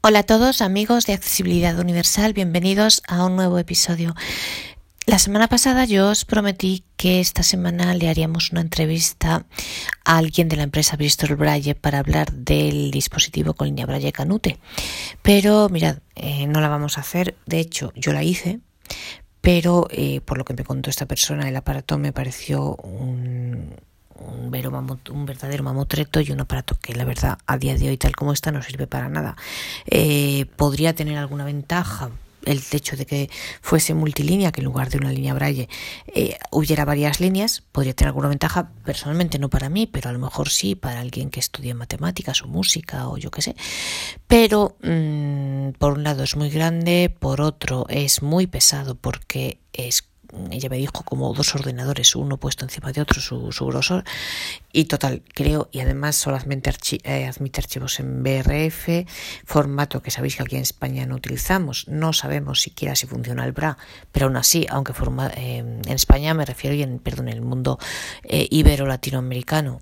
Hola a todos amigos de Accesibilidad Universal, bienvenidos a un nuevo episodio. La semana pasada yo os prometí que esta semana le haríamos una entrevista a alguien de la empresa Bristol Braille para hablar del dispositivo con línea Braille Canute. Pero mirad, eh, no la vamos a hacer. De hecho, yo la hice, pero eh, por lo que me contó esta persona, el aparato me pareció un, un, verdadero mamotreto y un aparato que la verdad a día de hoy tal como está no sirve para nada. Eh, podría tener alguna ventaja el hecho de que fuese multilínea, que en lugar de una línea braille eh, hubiera varias líneas, podría tener alguna ventaja, personalmente no para mí, pero a lo mejor sí para alguien que estudie matemáticas o música o yo qué sé. Pero mmm, por un lado es muy grande, por otro es muy pesado porque es ella me dijo como dos ordenadores, uno puesto encima de otro, su, su grosor. Y total, creo, y además solamente eh, admite archivos en BRF, formato que sabéis que aquí en España no utilizamos. No sabemos siquiera si funciona el BRA, pero aún así, aunque forma, eh, en España me refiero, y en, perdón, en el mundo eh, ibero-latinoamericano,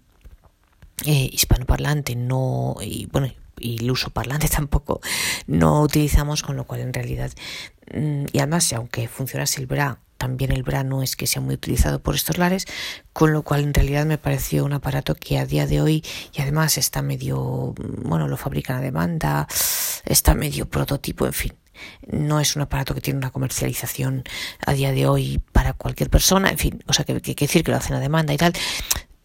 hispanoparlante, no, y bueno, y el uso parlante tampoco no utilizamos, con lo cual en realidad, mm, y además, aunque funcionase el BRA también el no es que sea muy utilizado por estos lares, con lo cual en realidad me pareció un aparato que a día de hoy y además está medio, bueno, lo fabrican a demanda, está medio prototipo, en fin. No es un aparato que tiene una comercialización a día de hoy para cualquier persona, en fin, o sea, que, que, que decir que lo hacen a demanda y tal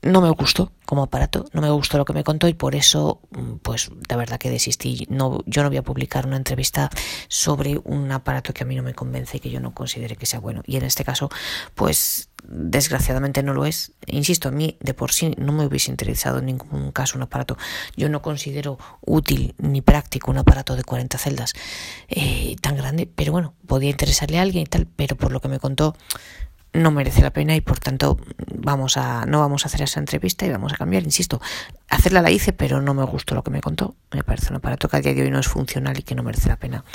no me gustó como aparato, no me gustó lo que me contó y por eso, mm, pues la verdad que desistí. No, yo no voy a publicar una entrevista sobre un aparato que a mí no me convence y que yo no considere que sea bueno. Y en este caso, pues desgraciadamente no lo es. Insisto, a mí de por sí no me hubiese interesado en ningún caso un aparato. Yo no considero útil ni práctico un aparato de 40 celdas eh, tan grande, pero bueno, podía interesarle a alguien y tal, pero por lo que me contó no merece la pena y por tanto vamos a no vamos a hacer esa entrevista y vamos a cambiar insisto hacerla la hice pero no me gustó lo que me contó. Me parece un aparato que a día de hoy no es funcional y que no merece la pena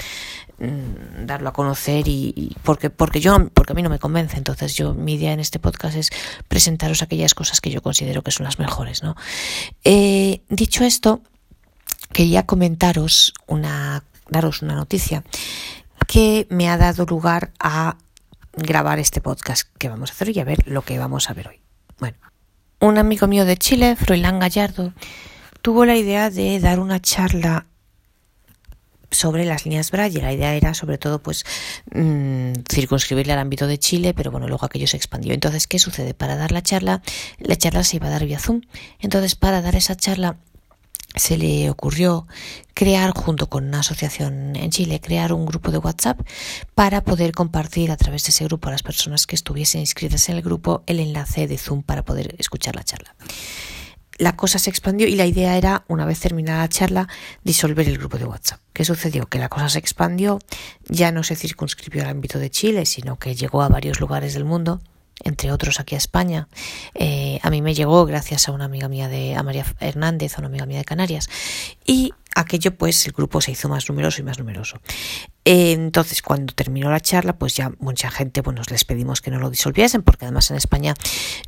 mm, darlo a conocer y, porque porque yo porque a mí no me convence. Entonces yo mi idea en este podcast es presentaros aquellas cosas que yo considero que son las mejores no eh, dicho esto quería comentaros una daros una noticia que me ha dado lugar a grabar este podcast que vamos a hacer y a ver lo que vamos a ver hoy. Bueno, un amigo mío de Chile, Froilán Gallardo, tuvo la idea de dar una charla sobre las líneas Braille. La idea era sobre todo pues mmm, circunscribirle al ámbito de Chile, pero bueno, luego aquello se expandió. Entonces, ¿qué sucede? Para dar la charla, la charla se iba a dar vía Zoom. Entonces, para dar esa charla se le ocurrió crear, junto con una asociación en Chile, crear un grupo de WhatsApp para poder compartir a través de ese grupo a las personas que estuviesen inscritas en el grupo el enlace de Zoom para poder escuchar la charla. La cosa se expandió y la idea era, una vez terminada la charla, disolver el grupo de WhatsApp. ¿Qué sucedió? Que la cosa se expandió, ya no se circunscribió al ámbito de Chile, sino que llegó a varios lugares del mundo entre otros aquí a España. Eh, a mí me llegó gracias a una amiga mía de a María Hernández, a una amiga mía de Canarias. Y aquello pues el grupo se hizo más numeroso y más numeroso. Entonces, cuando terminó la charla, pues ya mucha gente, bueno, les pedimos que no lo disolviesen, porque además en España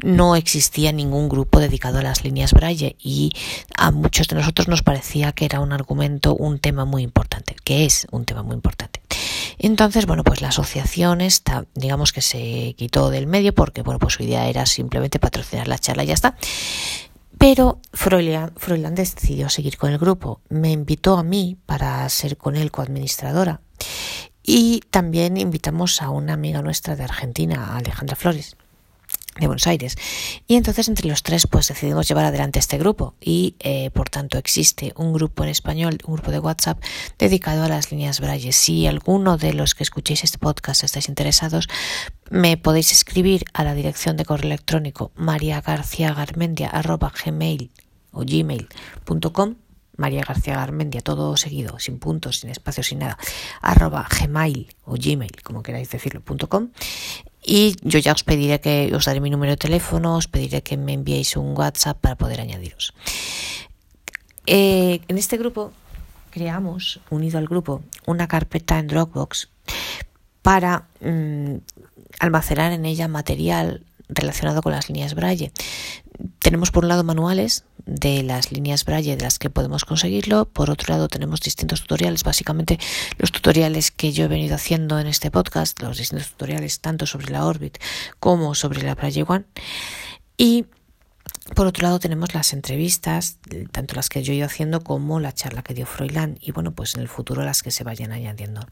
no existía ningún grupo dedicado a las líneas Braille y a muchos de nosotros nos parecía que era un argumento, un tema muy importante, que es un tema muy importante. Entonces, bueno, pues la asociación está, digamos que se quitó del medio porque, bueno, pues su idea era simplemente patrocinar la charla y ya está. Pero Froilán, decidió seguir con el grupo. Me invitó a mí para ser con él coadministradora. Y también invitamos a una amiga nuestra de Argentina, Alejandra Flores de Buenos Aires. Y entonces entre los tres pues decidimos llevar adelante este grupo y eh, por tanto existe un grupo en español, un grupo de WhatsApp dedicado a las líneas Braille. Si alguno de los que escuchéis este podcast estáis interesados, me podéis escribir a la dirección de correo electrónico mariagarciagarmendia.gmail o gmail.com María García Garmendia, todo seguido, sin puntos, sin espacios, sin nada, arroba gmail o gmail, como queráis decirlo, punto com. Y yo ya os pediré que os daré mi número de teléfono, os pediré que me enviéis un WhatsApp para poder añadiros. Eh, en este grupo creamos, unido al grupo, una carpeta en Dropbox para mm, almacenar en ella material relacionado con las líneas Braille. Tenemos por un lado manuales de las líneas Braille de las que podemos conseguirlo, por otro lado tenemos distintos tutoriales, básicamente los tutoriales que yo he venido haciendo en este podcast, los distintos tutoriales tanto sobre la Orbit como sobre la Braille One. Y por otro lado tenemos las entrevistas, tanto las que yo he ido haciendo como la charla que dio Froilán y bueno, pues en el futuro las que se vayan añadiendo.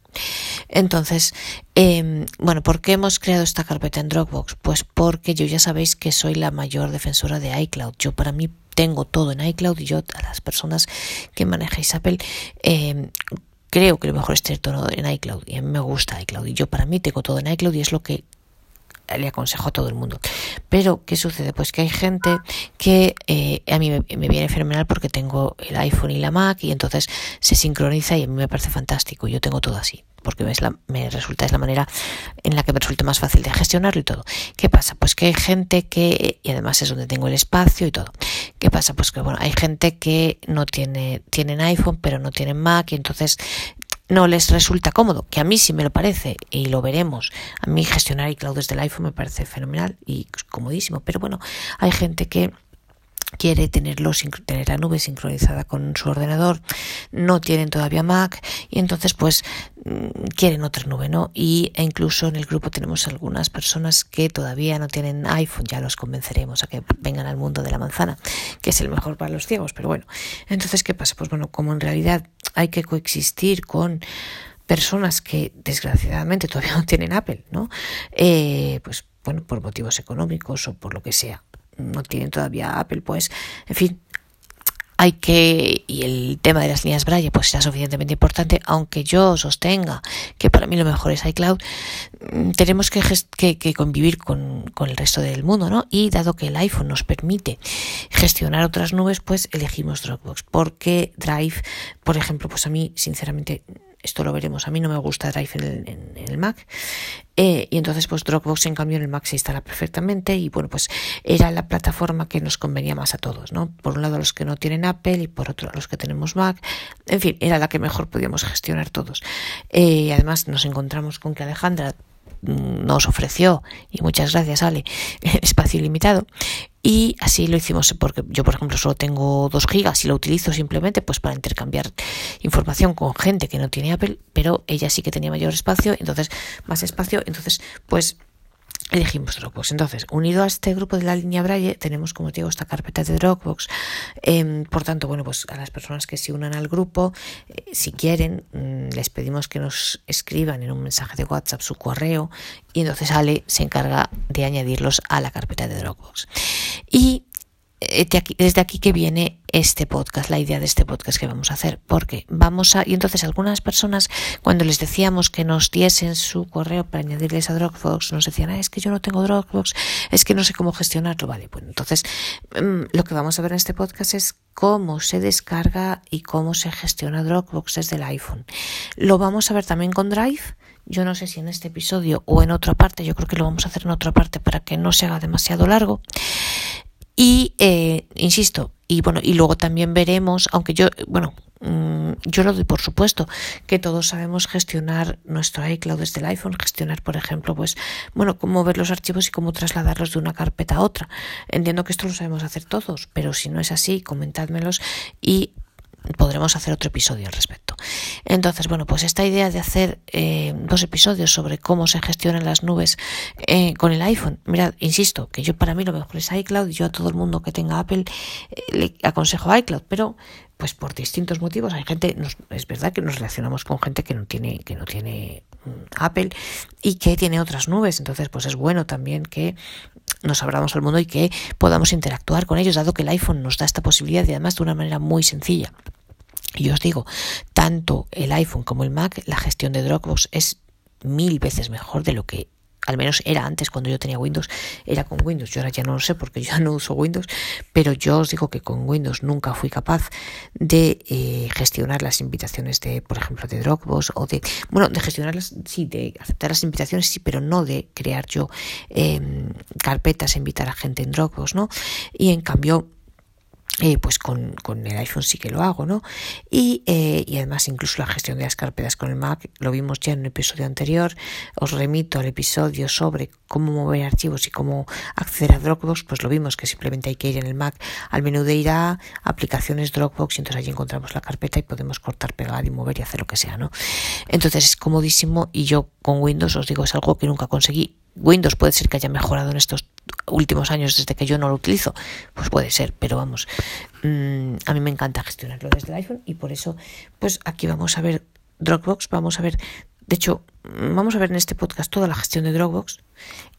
Entonces, eh, bueno, ¿por qué hemos creado esta carpeta en Dropbox? Pues porque yo ya sabéis que soy la mayor defensora de iCloud. Yo para mí tengo todo en iCloud y yo a las personas que manejáis Apple eh, creo que lo mejor es tener todo en iCloud y a mí me gusta iCloud y yo para mí tengo todo en iCloud y es lo que le aconsejo a todo el mundo. Pero, ¿qué sucede? Pues que hay gente que eh, a mí me, viene fenomenal porque tengo el iPhone y la Mac y entonces se sincroniza y a mí me parece fantástico. Yo tengo todo así porque la, me resulta es la manera en la que me resulta más fácil de gestionarlo y todo. ¿Qué pasa? Pues que hay gente que, y además es donde tengo el espacio y todo. ¿Qué pasa? Pues que bueno, hay gente que no tiene, tienen iPhone pero no tienen Mac y entonces no les resulta cómodo, que a mí sí me lo parece y lo veremos. A mí gestionar iCloud desde el iPhone me parece fenomenal y comodísimo, pero bueno, hay gente que quiere tenerlo, tener la nube sincronizada con su ordenador, no tienen todavía Mac y entonces pues mm, quieren otra nube, ¿no? Y e incluso en el grupo tenemos algunas personas que todavía no tienen iPhone, ya los convenceremos a que vengan al mundo de la manzana, que es el mejor para los ciegos, pero bueno, entonces ¿qué pasa? Pues bueno, como en realidad hay que coexistir con personas que desgraciadamente todavía no tienen Apple, ¿no? Eh, pues bueno, por motivos económicos o por lo que sea no tienen todavía Apple, pues, en fin, hay que, y el tema de las líneas Braille pues sea suficientemente importante, aunque yo sostenga que para mí lo mejor es iCloud, mm, tenemos que, que, convivir con, con, el resto del mundo, ¿no? Y dado que el iPhone nos permite gestionar otras nubes, pues elegimos Dropbox, porque Drive, por ejemplo, pues a mí, sinceramente, esto lo veremos. A mí no me gusta Drive en el, Mac. Eh, y entonces, pues Dropbox, en cambio, en el Mac se instala perfectamente. Y bueno, pues era la plataforma que nos convenía más a todos, ¿no? Por un lado, los que no tienen Apple y por otro, los que tenemos Mac. En fin, era la que mejor podíamos gestionar todos. Eh, además, nos encontramos con que Alejandra nos ofreció, y muchas gracias Ale, espacio ilimitado. Y así lo hicimos porque yo, por ejemplo, solo tengo 2 gigas y lo utilizo simplemente pues para intercambiar información con gente que no tiene Apple, pero ella sí que tenía mayor espacio, entonces más espacio, entonces pues elegimos Dropbox. Entonces, unido a este grupo de la línea Braille, tenemos, como te digo, esta carpeta de Dropbox. Em, por tanto, bueno, pues a las personas que se unan al grupo, eh, si quieren, mm, les pedimos que nos escriban en un mensaje de WhatsApp su correo y entonces Ale se encarga de añadirlos a la carpeta de Dropbox. Y desde aquí que viene este podcast, la idea de este podcast que vamos a hacer, porque vamos a, y entonces algunas personas cuando les decíamos que nos diesen su correo para añadirles a Dropbox, nos decían, ah, es que yo no tengo Dropbox, es que no sé cómo gestionarlo, vale, pues entonces mm, lo que vamos a ver en este podcast es cómo se descarga y cómo se gestiona Dropbox desde el iPhone. Lo vamos a ver también con Drive, yo no sé si en este episodio o en otra parte, yo creo que lo vamos a hacer en otra parte para que no se haga demasiado largo. Y, eh, insisto, y bueno, y luego también veremos, aunque yo, bueno, mm, yo lo doy por supuesto, que todos sabemos gestionar nuestro iCloud desde el iPhone, gestionar, por ejemplo, pues, bueno, cómo ver los archivos y cómo trasladarlos de una carpeta a otra. Entiendo que esto lo sabemos hacer todos, pero si no es así, comentádmelos y podremos hacer otro episodio al respecto. Entonces, bueno, pues esta idea de hacer eh, dos episodios sobre cómo se gestionan las nubes eh, con el iPhone, mirad, insisto, que yo para mí lo mejor es iCloud, y yo a todo el mundo que tenga Apple eh, le aconsejo iCloud, pero pues por distintos motivos hay gente, es verdad que nos relacionamos con gente que no tiene, que no tiene mm, Apple y que tiene otras nubes, entonces pues es bueno también que nos abramos al mundo y que podamos interactuar con ellos, dado que el iPhone nos da esta posibilidad y además de una manera muy sencilla. Y os digo, tanto el iPhone como el Mac, la gestión de Dropbox es mil veces mejor de lo que al menos era antes cuando yo tenía Windows, era con Windows. Yo ahora ya no lo sé porque yo no uso Windows, pero yo os digo que con Windows nunca fui capaz de eh, gestionar las invitaciones de, por ejemplo, de Dropbox o de, bueno, de gestionarlas, sí, de aceptar las invitaciones, sí, pero no de crear yo eh, carpetas e invitar a gente en Dropbox, ¿no? Y en cambio, eh, pues con, con, el iPhone sí que lo hago, ¿no? Y, eh, y, además incluso la gestión de las carpetas con el Mac, lo vimos ya en un episodio anterior, os remito al episodio sobre cómo mover archivos y cómo acceder a Dropbox, pues lo vimos que simplemente hay que ir en el Mac al menú de ir a aplicaciones Dropbox y entonces allí encontramos la carpeta y podemos cortar, pegar y mover y hacer lo que sea, ¿no? Entonces es comodísimo y yo con Windows os digo es algo que nunca conseguí. Windows puede ser que haya mejorado en estos últimos años desde que yo no lo utilizo, pues puede ser, pero vamos, mm, a mí me encanta gestionarlo desde el iPhone y por eso, pues aquí vamos a ver Dropbox, vamos a ver, de hecho, vamos a ver en este podcast toda la gestión de Dropbox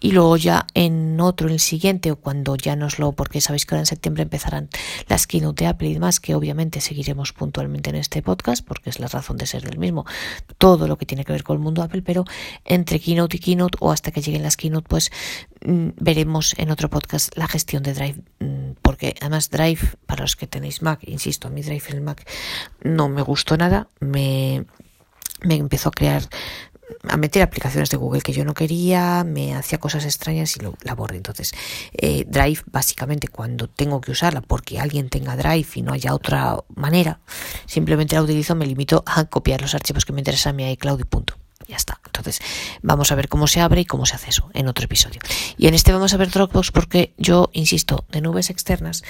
y luego ya en otro, en el siguiente o cuando ya nos lo, porque sabéis que ahora en septiembre empezarán las keynote de Apple y demás, que obviamente seguiremos puntualmente en este podcast porque es la razón de ser del mismo, todo lo que tiene que ver con el mundo Apple, pero entre keynote y keynote o hasta que lleguen las keynote, pues mm, veremos en otro podcast la gestión de Drive, mm, porque además Drive, para los que tenéis Mac, insisto, a mi Drive en el Mac no me gustó nada, me me empezó a crear a meter aplicaciones de Google que yo no quería, me hacía cosas extrañas y lo, la borré. Entonces, eh, Drive, básicamente, cuando tengo que usarla porque alguien tenga Drive y no haya otra manera, simplemente la utilizo, me limito a copiar los archivos que me interesan a mi iCloud y punto. Ya está. Entonces, vamos a ver cómo se abre y cómo se hace eso en otro episodio. Y en este vamos a ver Dropbox porque yo insisto, de nubes externas,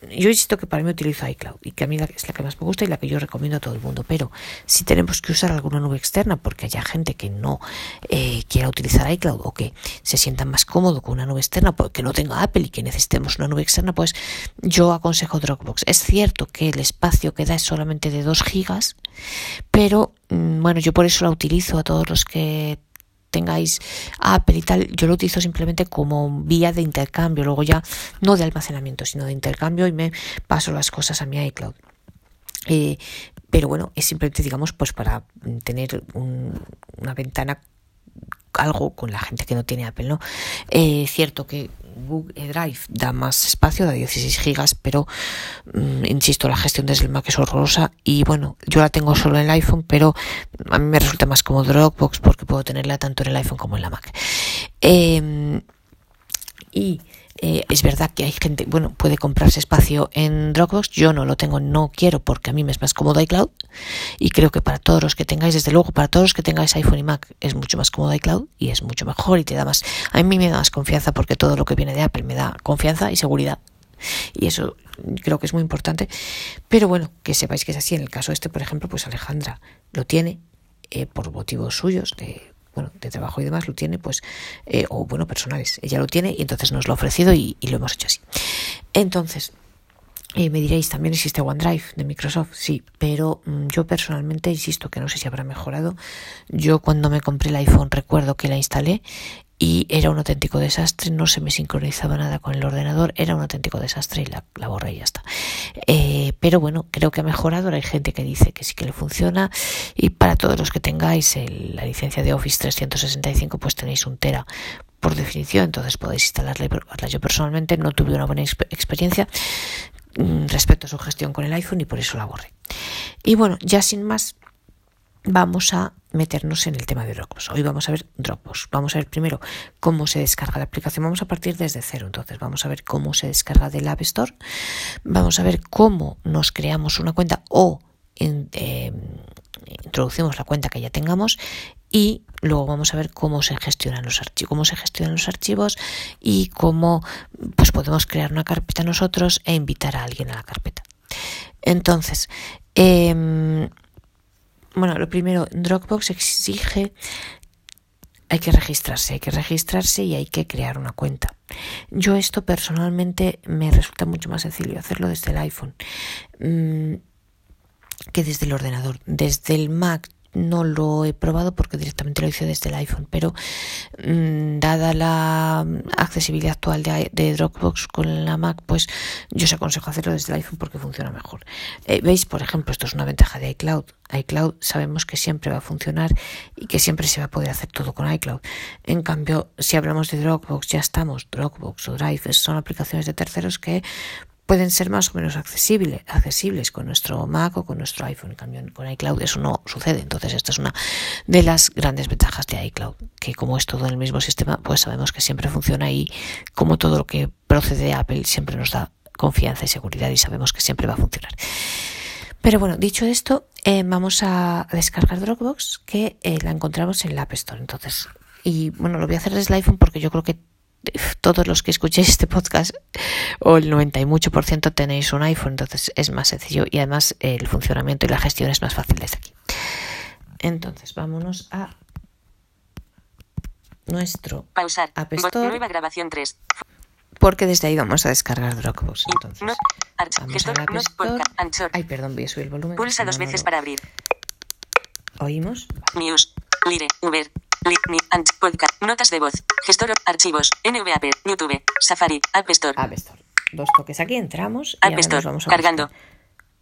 yo insisto que para mí utilizo iCloud y que a mí es la que más me gusta y la que yo recomiendo a todo el mundo. Pero si tenemos que usar alguna nube externa porque haya gente que no eh, quiera utilizar iCloud o que se sienta más cómodo con una nube externa porque no tenga Apple y que necesitemos una nube externa, pues yo aconsejo Dropbox. Es cierto que el espacio que da es solamente de 2 gigas, pero mm, bueno, yo por eso la utilizo a todos los que tengáis Apple y tal, yo lo utilizo simplemente como vía de intercambio, luego ya no de almacenamiento, sino de intercambio y me paso las cosas a mi iCloud. Eh, pero bueno, es simplemente, digamos, pues para tener una ventana algo con la gente que no tiene Apple, ¿no? Eh, cierto que Google Drive da más espacio, da 16 gigas, pero mm, insisto, la gestión desde el Mac es horrorosa y bueno, yo la tengo solo en el iPhone, pero a mí me resulta más como Dropbox porque puedo tenerla tanto en el iPhone como en la Mac. Em, y eh, es verdad que hay gente, bueno, puede comprarse espacio en Dropbox, yo no lo tengo, no quiero porque a mí me es más cómodo iCloud. Y creo que para todos los que tengáis, desde luego, para todos los que tengáis iPhone y Mac es mucho más cómodo iCloud y es mucho mejor y te da más, a mí me da más confianza porque todo lo que viene de Apple me da confianza y seguridad. Y eso creo que es muy importante, pero bueno, que sepáis que es así, en el caso este, por ejemplo, pues Alejandra lo tiene eh, por motivos suyos de bueno, de trabajo y demás lo tiene, pues, eh, o bueno, personales, ella lo tiene y entonces nos lo ha ofrecido y, lo hemos hecho así. Entonces, eh, me diréis, también existe OneDrive de Microsoft, sí, pero mm, yo personalmente insisto que no sé si habrá mejorado. Yo cuando me compré el iPhone recuerdo que la instalé y era un auténtico desastre, no se me sincronizaba nada con el ordenador, era un auténtico desastre y la, la borré y ya está. Eh, pero bueno, creo que ha mejorado, hay gente que dice que sí que le funciona y para todos los que tengáis la licencia de Office 365 pues tenéis un tera por definición, entonces podéis instalarla y probarla. Yo personalmente no tuve una buena experiencia mm, respecto a su gestión con el iPhone y por eso la borré. Y bueno, ya sin más, vamos a meternos en el tema de Dropbox. Hoy vamos a ver Dropbox. Vamos a ver primero cómo se descarga la aplicación. Vamos a partir desde cero. Entonces vamos a ver cómo se descarga del App Store. Vamos a ver cómo nos creamos una cuenta o em, introducimos la cuenta que ya tengamos y luego vamos a ver cómo se gestionan los archivos, cómo se gestionan los archivos y cómo pues podemos crear una carpeta nosotros e invitar a alguien a la carpeta. Entonces, eh, bueno, lo primero, Dropbox exige, hay que registrarse, hay que registrarse y hay que crear una cuenta. Yo esto personalmente me resulta mucho más sencillo hacerlo desde el iPhone mm, que desde el ordenador. Desde el Mac no lo he probado porque directamente lo hice desde el iPhone, pero mm, dada la accesibilidad actual de, Dropbox con la Mac, pues yo os aconsejo hacerlo desde el iPhone porque funciona mejor. Eh, Veis, por ejemplo, esto es una ventaja de iCloud. iCloud sabemos que siempre va a funcionar y que siempre se va a poder hacer todo con iCloud. En cambio, si hablamos de Dropbox, ya estamos. Dropbox o Drive son aplicaciones de terceros que pueden ser más o menos accesibles, con nuestro Mac o con nuestro iPhone. En cambio, con iCloud eso no sucede. Entonces, esta es una de las grandes ventajas de iCloud, que como es todo en el mismo sistema, pues sabemos que siempre funciona y como todo lo que procede de Apple siempre nos da confianza y seguridad y sabemos que siempre va a funcionar. Pero bueno, dicho esto, eh, vamos a descargar Dropbox que eh, la encontramos en la App Store. Entonces, y bueno, lo voy a hacer desde el iPhone porque yo creo que todos los que escuchéis este podcast o el 90 y mucho por ciento tenéis un iPhone, entonces es más sencillo y además el funcionamiento y la gestión es más fácil desde aquí. Entonces, vámonos a nuestro Pausar. App Store Nueva grabación 3. porque desde ahí vamos a descargar Dropbox. Entonces, No. Vamos a la App. Store. Ay, perdón, voy a subir el volumen. Pulsa dos veces para abrir. Oímos. News. Lire. Uber. Podcast. Notas de voz. Gestor. Archivos. NVAP. YouTube. Safari. App Store. App Store. Dos toques aquí, entramos y App ahora nos Store. vamos a Cargando. buscar.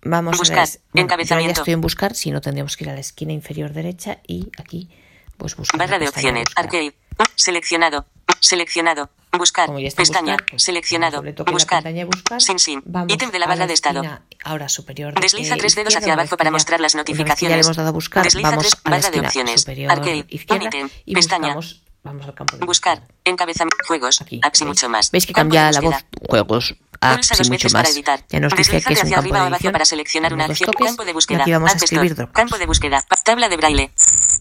Vamos Buscar. a ver. Bueno, yo ya Encabezamiento. estoy en buscar, si no tendríamos que ir a la esquina inferior derecha y aquí pues buscar. Barra de opciones. Arcade. Seleccionado. Seleccionado. Buscar. Pestaña. buscar, pues, Seleccionado. Buscar. pestaña de buscar. Sin sin. Vamos Ítem de la barra de estado. ahora superior. Desliza tres dedos hacia abajo para mostrar las que Ya notificaciones. le hemos dado a buscar, Desliza vamos tres a la barra de opciones. superior Arcade. izquierda y Pestaña. buscamos, vamos al campo de Buscar. búsqueda. Encabezamiento. Juegos. Aquí, y ¿veis? mucho más. ¿Veis que cambia la voz? Juegos, y dos mucho más. Ya nos dice que es un hacia campo arriba de o abajo edición. para seleccionar una acción. Campo de y búsqueda. aquí vamos a escribir. Campo de búsqueda. Tabla de braille.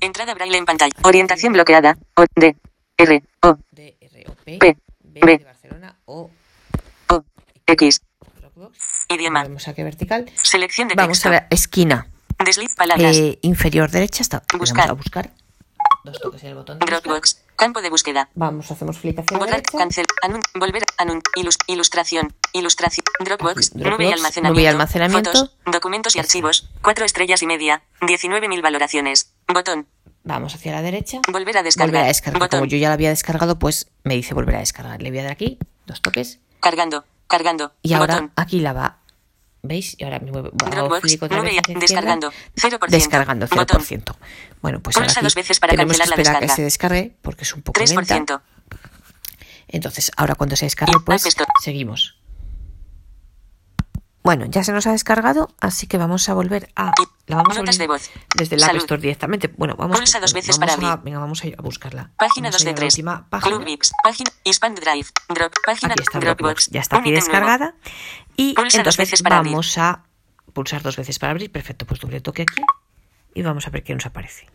Entrada braille en pantalla. Orientación bloqueada. O, D, R, O, D, R, O, P, P, B B. de Barcelona o O, X. Dropbox. Idioma. Vamos aquí vertical. Selección de Vamos texto. a la esquina Desliz palabras. eh, inferior derecha. Está. Buscar. Vamos a buscar. Dos toques en el botón de. Dropbox. Campo de búsqueda. Vamos, hacemos la Borrar, cancel, anun, volver, anun, ilus- ilustración, ilustración, Dropbox, Aquí, nube y Dropbox, almacenamiento, nube y almacenamiento. fotos, documentos y archivos, cuatro estrellas y media, 19.000 valoraciones, botón, Vamos hacia la derecha. volver a descargar, Volver a descargar. botón, Como yo ya la había descargado, pues me dice volver a descargar. Le voy a dar aquí, dos toques. cargando, cargando, Y ahora botón, aquí la va. ¿Veis? Y ahora me muevo. Dropbox, otra vez descargando, 0%, Descargando, 0%. Bueno, pues ahora aquí dos veces para tenemos que cancelar la esperar a que descarga. se descargue porque es un poco lenta. 3%, Entonces, ahora cuando se descargue, pues seguimos. Bueno, ya se nos ha descargado, así que vamos a volver a... La vamos a Notas volver de voz. desde el App. Store directamente. Bueno, vamos, Pulsa dos veces vamos para a. Venga, vamos a a buscarla. página Vamos 2 a ir de a la 3, última página. Página, Expand Drive, Drop, página, Aquí está Dropbox, ya está aquí nuevo. descargada. Y Pulsa dos entonces veces para abrir. vamos a pulsar dos veces para abrir. Perfecto, pues doble toque aquí y vamos a ver qué nos aparece.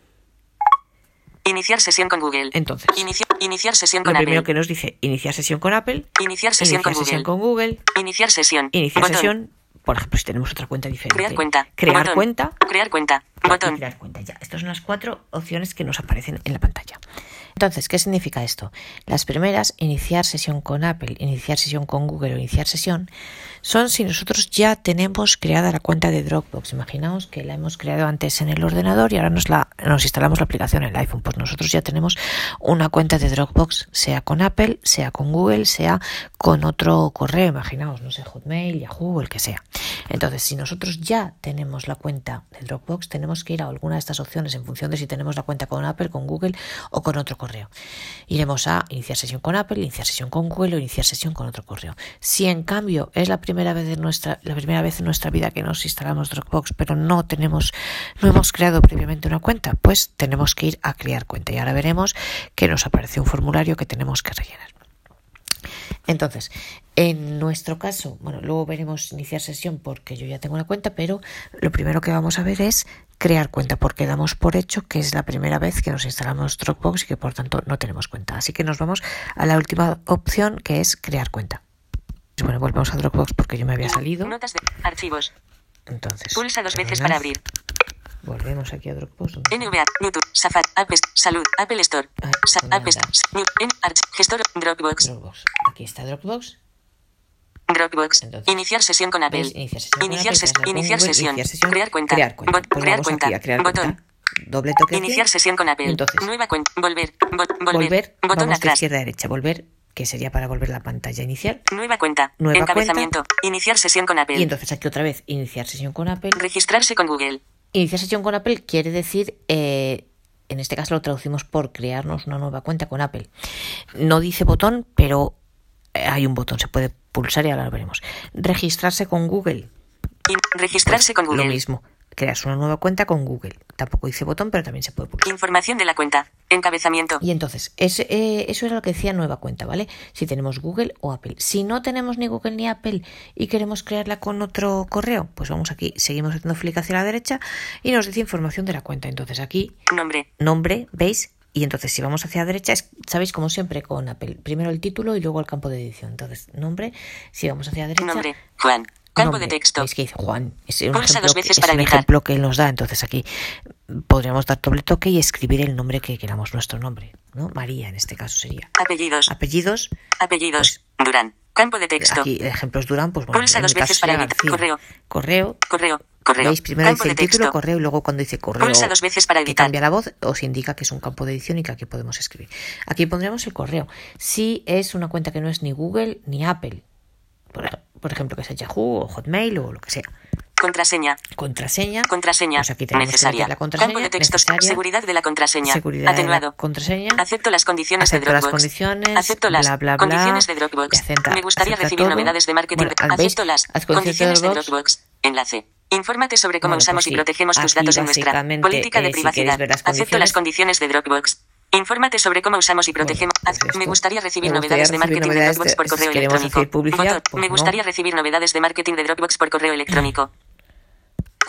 Iniciar sesión con Google. Entonces, Inici- iniciar sesión Lo con primero Apple. que nos dice iniciar sesión con Apple, Iniciar sesión iniciar con sesión Google. con Google, Iniciar sesión. iniciar Botón. sesión, por ejemplo, si tenemos otra cuenta diferente. Crear cuenta. Crear Botón. cuenta. Crear cuenta. Botón. crear cuenta. Ya, estas son las cuatro opciones que nos aparecen en la pantalla. Entonces, ¿qué significa esto? Las primeras, iniciar sesión con Apple, iniciar sesión con Google o iniciar sesión, son si nosotros ya tenemos creada la cuenta de Dropbox. Imaginaos que la hemos creado antes en el ordenador y ahora nos, la, nos instalamos la aplicación en el iPhone. Pues nosotros ya tenemos una cuenta de Dropbox, sea con Apple, sea con Google, sea con otro correo. Imaginaos, no sé, Hotmail, Yahoo, el que sea. Entonces, si nosotros ya tenemos la cuenta de Dropbox, tenemos que ir a alguna de estas opciones en función de si tenemos la cuenta con Apple, con Google o con otro correo. Iremos a iniciar sesión con Apple, iniciar sesión con Google o iniciar sesión con otro correo. Si en cambio es la primera vez en nuestra la primera vez en nuestra vida que nos instalamos Dropbox, pero no tenemos no hemos creado previamente una cuenta, pues tenemos que ir a crear cuenta y ahora veremos que nos aparece un formulario que tenemos que rellenar. Entonces, en nuestro caso, bueno, luego veremos iniciar sesión porque yo ya tengo una cuenta, pero lo primero que vamos a ver es crear cuenta porque damos por hecho que es la primera vez que nos instalamos Dropbox y que por tanto no tenemos cuenta. Así que nos vamos a la última opción que es crear cuenta. Bueno, volvemos a Dropbox porque yo me había salido. Notas de archivos. Entonces, Pulsa dos veces para abrir. Volvemos aquí a Dropbox. NVA, YouTube, Safari, App Store, Salud, Apple Store, Ay, Sa- ¿dónde App Store, Gestor, Dropbox. Aquí está Dropbox. Dropbox. Entonces, Iniciar sesión con Apple. Iniciar sesión. Iniciar, ses- crear con iniciar Google, sesión. iniciar sesión, Crear cuenta. Crear cuenta. Bot- Pues crear vamos cuenta. aquí a crear Botón. cuenta. Doble toque aquí. Iniciar sesión con Apple. Entonces, Nueva cuenta. Volver. Volver. volver, Botón vamos de atrás. izquierda a derecha. Volver, que sería para volver la pantalla inicial. Nueva cuenta. Nueva Encabezamiento. Iniciar sesión con Apple. Y entonces aquí otra vez, iniciar sesión con Apple. Registrarse con Google. Iniciar sesión con Apple quiere decir, eh, en este caso lo traducimos por crearnos una nueva cuenta con Apple. No dice botón, pero eh, hay un botón, se puede pulsar y ahora lo veremos. Registrarse con Google. Registrarse con Pues Google. Lo mismo. creas una nueva cuenta con Google. Tampoco dice botón, pero también se puede pulsar. Información de la cuenta. Encabezamiento. Y entonces, ese, eh, eso era lo que decía nueva cuenta, ¿vale? Si tenemos Google o Apple. Si no tenemos ni Google ni Apple y queremos crearla con otro correo, pues vamos aquí, seguimos haciendo clic hacia la derecha y nos dice información de la cuenta. Entonces aquí, Nombre. nombre, ¿veis? Y entonces si vamos hacia la derecha, es, sabéis como siempre con Apple, primero el título y luego el campo de edición. Entonces, nombre, si vamos hacia la derecha, Nombre. Juan. Campo nombre. de texto. ¿Veis que dice Juan? Es un, Pulsa ejemplo, dos veces es para un editar. ejemplo que él nos da. Entonces aquí podríamos dar doble toque y escribir el nombre que queramos, nuestro nombre. ¿no? María en este caso sería. Apellidos. Apellidos, Apellidos. Durán. Campo de texto. aquí el ejemplo es Durán, pues bueno, Pulsa en dos veces para. García. Correo. Correo, Correo. Correo. ¿Veis? Primero Campo dice de el título, texto. correo, y luego cuando dice correo Pulsa dos veces para que editar. cambia la voz, os indica que es un campo de edición y que aquí podemos escribir. Aquí pondremos el correo. Si es una cuenta que no es ni Google ni Apple, por ejemplo, que sea Yahoo o Hotmail o lo que sea. Contraseña. Contraseña. Contraseña. Pues aquí tenemos que necesaria. la contraseña, Campo de textos. necesaria. Seguridad de la contraseña. Seguridad de la Atenuado. contraseña. Acepto las condiciones Acepto de las Dropbox. condiciones, Acepto las bla, bla, bla, condiciones de Dropbox. acepta- Me gustaría recibir todo. novedades de marketing. Bueno. Acepto las condiciones de Dropbox. Enlace. Infórmate sobre cómo Bueno, pues usamos y protegemos tus datos en nuestra política de eh, privacidad. las Acepto las condiciones- de Dropbox. Infórmate sobre cómo usamos y Bueno, protegemos. pues me gustaría recibir Me gustaría novedades de marketing de Dropbox por correo electrónico. pues me no. gustaría recibir novedades de marketing de Dropbox por correo electrónico.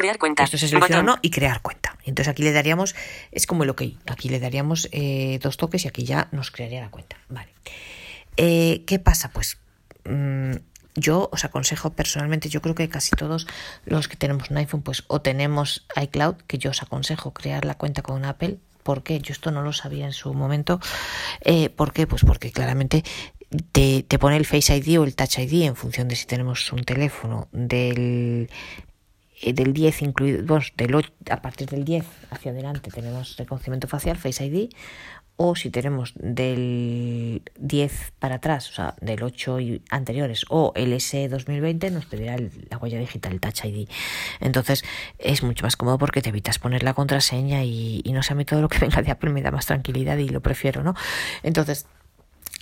Crear cuenta. Esto se selecciona o Botón. no y crear cuenta. Entonces aquí le daríamos, es como el OK, aquí le daríamos eh, dos toques y aquí ya nos crearía la cuenta. Vale. Eh, ¿Qué pasa? Pues mm, yo os aconsejo personalmente, yo creo que casi todos los que tenemos un iPhone, pues o tenemos iCloud, que yo os aconsejo crear la cuenta con Apple. ¿Por qué? Yo esto no lo sabía en su momento. Eh, ¿Por qué? Pues porque claramente te, te pone el Face ID o el Touch ID en función de si tenemos un teléfono del eh, del 10 incluido, vamos, del 8, a partir del 10 hacia adelante tenemos reconocimiento facial, Face ID, o si tenemos del 10 para atrás, o sea, del 8 y anteriores, o el S 2020, nos pedirá el- la huella digital, el Touch ID. Entonces es mucho más cómodo porque te evitas poner la contraseña y, y no sé, a mí todo lo que venga de Apple me da más tranquilidad y lo prefiero, ¿no? Entonces,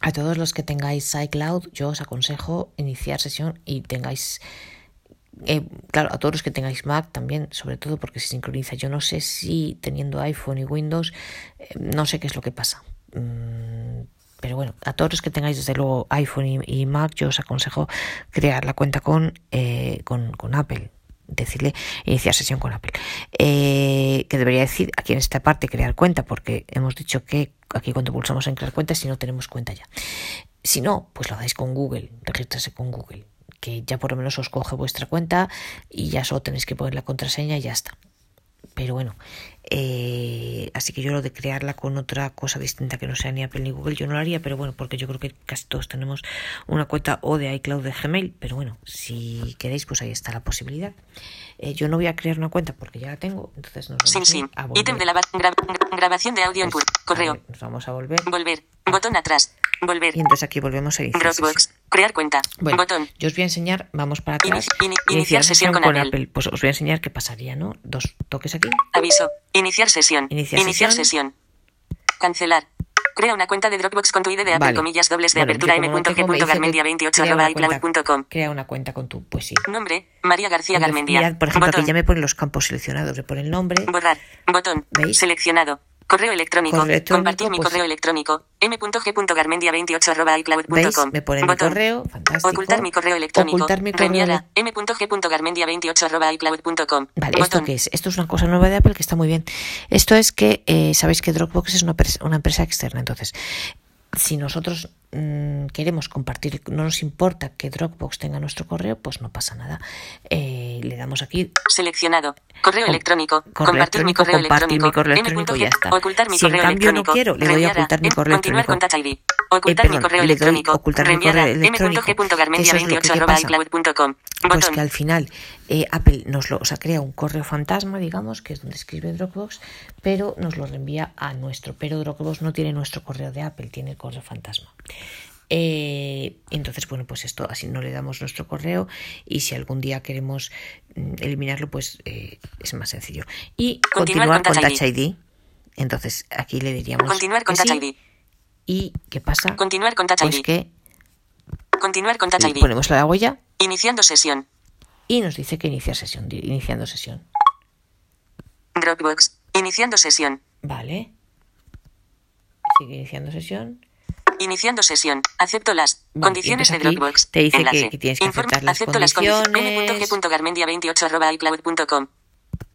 a todos los que tengáis iCloud, yo os aconsejo iniciar sesión y tengáis eh, claro, a todos los que tengáis Mac también, sobre todo porque se sincroniza. Yo no sé si teniendo iPhone y Windows, eh, no sé qué es lo que pasa. Mm, pero bueno, a todos los que tengáis desde luego iPhone y, Mac, yo os aconsejo crear la cuenta con, eh, con, Apple. Decirle iniciar sesión con Apple. Eh, que debería decir aquí en esta parte crear cuenta, porque hemos dicho que aquí cuando pulsamos en crear cuenta, si no tenemos cuenta ya. Si no, pues lo hagáis con Google, registrarse con Google, que ya por lo menos os coge vuestra cuenta y ya solo tenéis que poner la contraseña y ya está. Pero bueno, eh, así que yo lo de crearla con otra cosa distinta que no sea ni Apple ni Google, yo no lo haría, pero bueno, porque yo creo que casi todos tenemos una cuenta o de iCloud de Gmail, pero bueno, si queréis, pues ahí está la posibilidad. Eh, yo no voy a crear una cuenta porque ya la tengo, entonces nos vamos ir sin. a volver. Ítem de la ba- gra- gra- grabación de audio en Pues, correo. ver, nos vamos a volver Volver. Botón atrás. Volver. y entonces aquí volvemos a iniciar Dropbox. Crear cuenta. Bueno, Botón. yo os voy a enseñar, vamos para atrás, Inici- ini- iniciar sesión con Apple. Pues os voy a enseñar qué pasaría, ¿no? Dos toques aquí. Aviso. Iniciar sesión. Iniciar Iniciar, sesión. sesión. Cancelar. Crea una cuenta de Dropbox con tu ID de Apple, Vale. comillas dobles de Bueno, apertura yo como no tengo, me dice que m.g.garmendia28 crea una arroba cuenta- iCloud.com. Crea una cuenta con tu, pues sí. Nombre. María García Garmendia. por ejemplo, Botón. aquí ya me ponen los campos seleccionados, me pone el nombre, Borrar. Botón. ¿Veis? Seleccionado. Correo electrónico. Correo electrónico, Compartir mi pues- correo electrónico. m.g.garmendia28 arroba ¿veis? iCloud.com. Me pone mi correo, fantástico. Ocultar mi correo electrónico. Ocultar mi correo Reenviar a ele- m.g.garmendia28 arroba iCloud.com. Vale, ¿esto qué es? Esto es una cosa nueva de Apple que está muy bien. Esto es que eh, sabéis que Dropbox es una empresa externa, entonces si nosotros mm, queremos compartir, no nos importa que Dropbox tenga nuestro correo, pues no pasa nada. Eh, le damos aquí Seleccionado. Correo electrónico. correo compartir mi correo compartir electrónico. mi correo electrónico ya está. Ocultar mi Si en correo cambio no quiero, le doy a ocultar mi correo electrónico. Ocultar Eh, mi perdón, correo le doy electrónico. ocultar mi correo electrónico. Que eso es lo que- m.g.garmendia28 ¿qué arroba pasa? Pues que al final eh, Apple nos lo, o sea, crea un correo fantasma, digamos, que es donde escribe Dropbox, pero nos lo reenvía a nuestro. Pero Dropbox no tiene nuestro correo de Apple, tiene el correo fantasma. Eh, entonces, bueno, pues esto así no le damos nuestro correo y si algún día queremos mm, eliminarlo, pues eh, es más sencillo. Y Continuar continuar, con Touch ID. Entonces, aquí le diríamos Continuar con que Touch sí. ID. ¿Y qué pasa? Continuar con Touch Pues ID. que Continuar con Touch ID. ponemos la huella Iniciando sesión. y nos dice que iniciar sesión, iniciando sesión. Dropbox. Iniciando sesión. Vale. Sigue iniciando sesión. Iniciando sesión. Acepto las Vale, condiciones de Dropbox. te dice que- que tienes que Informe- aceptar las acepto las condiciones. m.g.garmendia28.icloud.com.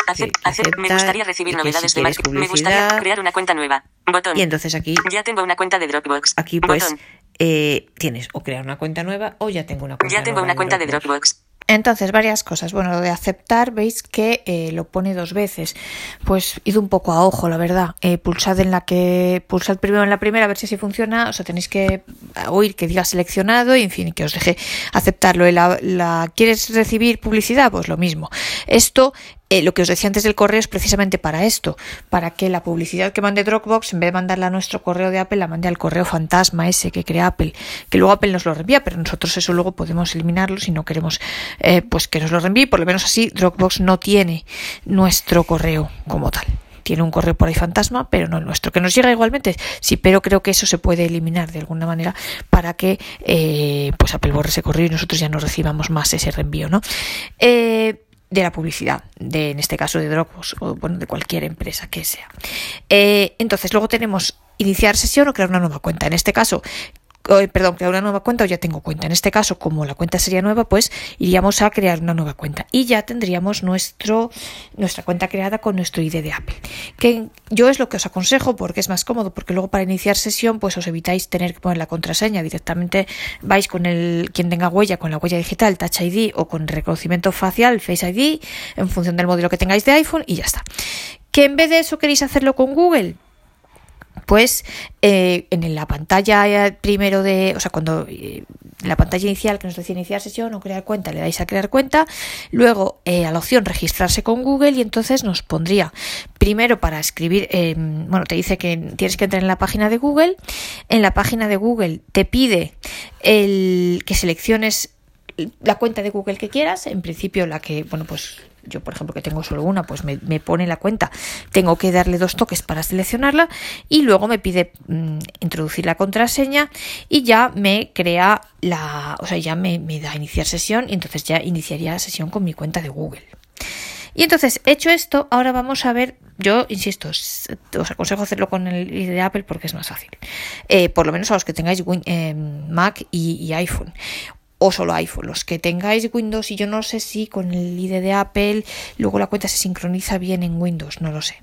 Acep- Sí, acep- me gustaría recibir novedades si de marketing. Me gustaría crear una cuenta nueva. Botón. Y entonces aquí, Ya tengo una cuenta de Dropbox. aquí pues Botón. eh, tienes o crear una cuenta nueva o ya tengo una cuenta Ya tengo nueva una cuenta de Dropbox. Entonces, varias cosas. Bueno, lo de aceptar, veis que eh, lo pone dos veces. Pues id un poco a ojo, la verdad. Eh, pulsad en la que, pulsad primero en la primera a ver si funciona. O sea, tenéis que oír que diga seleccionado y en fin, que os deje aceptarlo. La, la- ¿Quieres recibir publicidad? Pues lo mismo. Esto eh, lo que os decía antes del correo es precisamente para esto, para que la publicidad que mande Dropbox, en vez de mandarla a nuestro correo de Apple, la mande al correo fantasma ese que crea Apple, que luego Apple nos lo reenvía, pero nosotros eso luego podemos eliminarlo si no queremos eh, pues que nos lo reenvíe, por lo menos así Dropbox no tiene nuestro correo como tal. Tiene un correo por ahí fantasma, pero no el nuestro, que nos llega igualmente. Sí, pero creo que eso se puede eliminar de alguna manera para que eh, pues Apple borre ese correo y nosotros ya no recibamos más ese reenvío, ¿no? Eh, de la publicidad, de, en este caso de Dropbox o bueno, de cualquier empresa que sea. Eh, entonces, luego tenemos iniciar sesión o crear una nueva cuenta. En este caso, perdón, crear una nueva cuenta o ya tengo cuenta. En este caso, como la cuenta sería nueva, pues iríamos a crear una nueva cuenta y ya tendríamos nuestro, nuestra cuenta creada con nuestro ID de Apple. Que yo es lo que os aconsejo porque es más cómodo, porque luego para iniciar sesión, pues os evitáis tener que poner la contraseña. Directamente vais con el quien tenga huella, con la huella digital, Touch ID o con reconocimiento facial, Face ID, en función del modelo que tengáis de iPhone y ya está. Que en vez de eso queréis hacerlo con Google, pues eh, en la pantalla primero de, o sea, cuando eh, la pantalla inicial que nos decía iniciar sesión o crear cuenta, le dais a crear cuenta, luego eh, a la opción registrarse con Google y entonces nos pondría primero para escribir, eh, bueno, te dice que tienes que entrar en la página de Google, en la página de Google te pide el que selecciones la cuenta de Google que quieras, en principio la que, bueno, pues yo por ejemplo que tengo solo una, pues me, me pone la cuenta, tengo que darle dos toques para seleccionarla y luego me pide mm, introducir la contraseña y ya me crea la, o sea, ya me, me da iniciar sesión y entonces ya iniciaría la sesión con mi cuenta de Google. Y entonces, hecho esto, ahora vamos a ver, yo insisto, os aconsejo hacerlo con el de Apple porque es más fácil. Eh, por lo menos a los que tengáis Win- eh, Mac y iPhone o solo iPhone. Los que tengáis Windows, y yo no sé si con el ID de Apple luego la cuenta se sincroniza bien en Windows, no lo sé.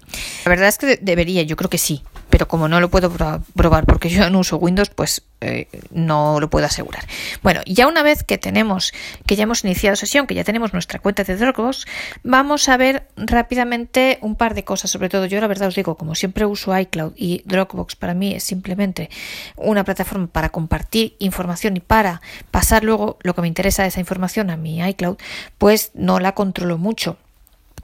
La verdad es que de- debería, yo creo que sí, pero como no lo puedo pro- probar porque yo no uso Windows, pues eh, no lo puedo asegurar. Bueno, ya una vez que tenemos, que ya hemos iniciado sesión, que ya tenemos nuestra cuenta de Dropbox, vamos a ver rápidamente un par de cosas. Sobre todo, yo la verdad os digo, como siempre uso iCloud y Dropbox para mí es simplemente una plataforma para compartir información y para pasar luego lo que me interesa de esa información a mi iCloud, pues no la controlo mucho.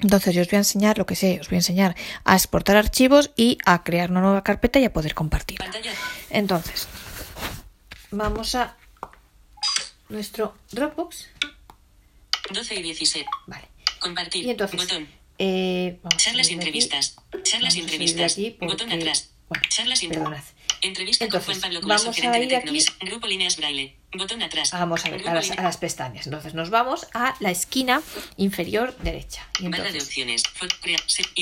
Entonces yo os voy a enseñar lo que sé, os voy a enseñar a exportar archivos y a crear una nueva carpeta y a poder compartirla. Pantalla. Entonces, vamos a nuestro Dropbox. 12 y 17. Vale. Compartir. Y entonces, Botón. eh, vamos Charlas entrevistas. Charlas entrevistas. Botón atrás. bueno, Charlas perdonad. Entrevista Entonces, con Juan vamos a ir aquí-. Grupo Líneas Braille. Botón atrás. Vamos a ver, a las, Líneas- a las pestañas. Entonces nos vamos a la esquina inferior derecha. Y de opciones.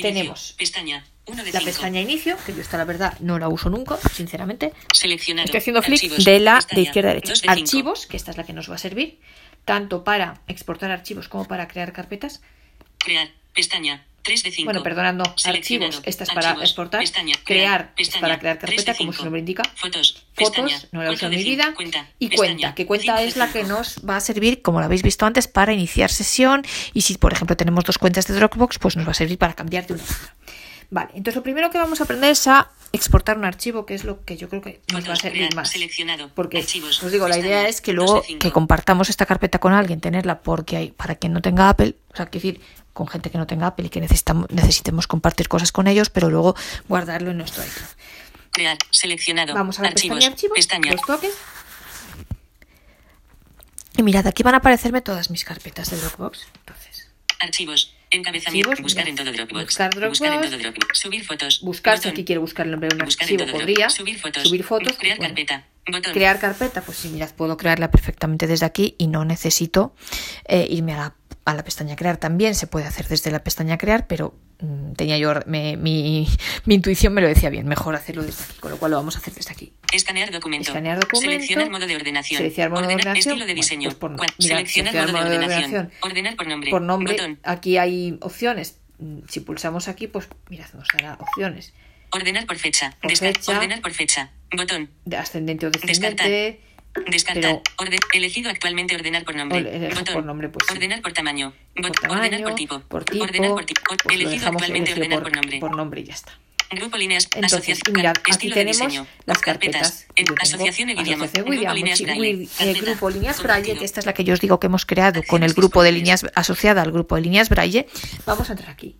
Tenemos Pestaña. 1 de la 5. pestaña inicio, que yo esta la verdad no la uso nunca, sinceramente. Seleccionado. Estoy haciendo clic de la de izquierda a derecha. 2 de 5. Archivos, que esta es la que nos va a servir, tanto para exportar archivos como para crear carpetas. Crear. Pestaña. 3 de 5. Bueno, no. Seleccionado. Archivos, esta es para Archivos. exportar. Pestaña. Crear, es para crear 3 de carpeta, como 5. su nombre indica. Fotos. Fotos, Pestaña. no la uso en mi vida. Cuenta. Y cuenta, que cuenta es la que nos va a servir, como lo habéis visto antes, para iniciar sesión. Y si, por ejemplo, tenemos dos cuentas de Dropbox, pues nos va a servir para cambiar de una a otra. Vale, entonces lo primero que vamos a aprender es a exportar un archivo, que es lo que yo creo que nos va a Fotos, servir más. seleccionado, Porque, archivos, os digo, la idea es que luego que compartamos esta carpeta con alguien, tenerla porque hay, para quien no tenga Apple, o sea, quiero decir, con gente que no tenga Apple y que necesitamos, necesitemos compartir cosas con ellos, pero luego guardarlo en nuestro iCloud. Crear. Seleccionado. Vamos a la archivos. pestaña archivos, Pestaña. dos toques. Y mirad, aquí van a aparecerme todas mis carpetas de Dropbox. Entonces, Archivos. Encabezamiento. Buscar en todo Dropbox. Buscar Dropbox. Buscar en todo Dropbox. Subir fotos. buscar si aquí quiero buscar el nombre de un archivo, podría. Subir fotos. Subir fotos, Crear bueno. carpeta. Botón. Crear carpeta, pues sí, mirad, puedo crearla perfectamente desde aquí y no necesito eh, irme a la a la pestaña crear también se puede hacer desde la pestaña crear, pero mm, tenía yo me- mi, mi intuición me lo decía bien, mejor hacerlo desde aquí, con lo cual lo vamos a hacer desde aquí. Escanear documento. Escanear documento. Seleccionar modo de ordenación. Seleccionar modo de ordenación. Estilo de Bueno, diseño. pues por- mira, seleccionar seleccionar modo de modo de ordenación. ordenación. Ordenar por nombre. Por nombre, Botón. aquí hay opciones. Mm, Si pulsamos aquí, pues mira, nos dará opciones Ordenar por fecha. Por fecha. Ordenar por fecha. Botón. de ascendente o descendente. Descartar. Pero- Orden- elegido actualmente ordenar por nombre. Botón. por nombre, pues. Ordenar por tamaño. por tamaño, ordenar por tipo. por tipo, Ordenar por tipo. pues elegido actualmente ordenar por, por nombre. por nombre y ya está. Grupo líneas. Entonces, asociación. mirad, aquí tenemos diseño. las carpetas. Tengo asociación. Asociación Grupo líneas Braille. Eh, grupo líneas. Braille, que esta es la que yo os digo que hemos creado con el grupo de líneas asociada al grupo de líneas Braille. Vamos a entrar aquí.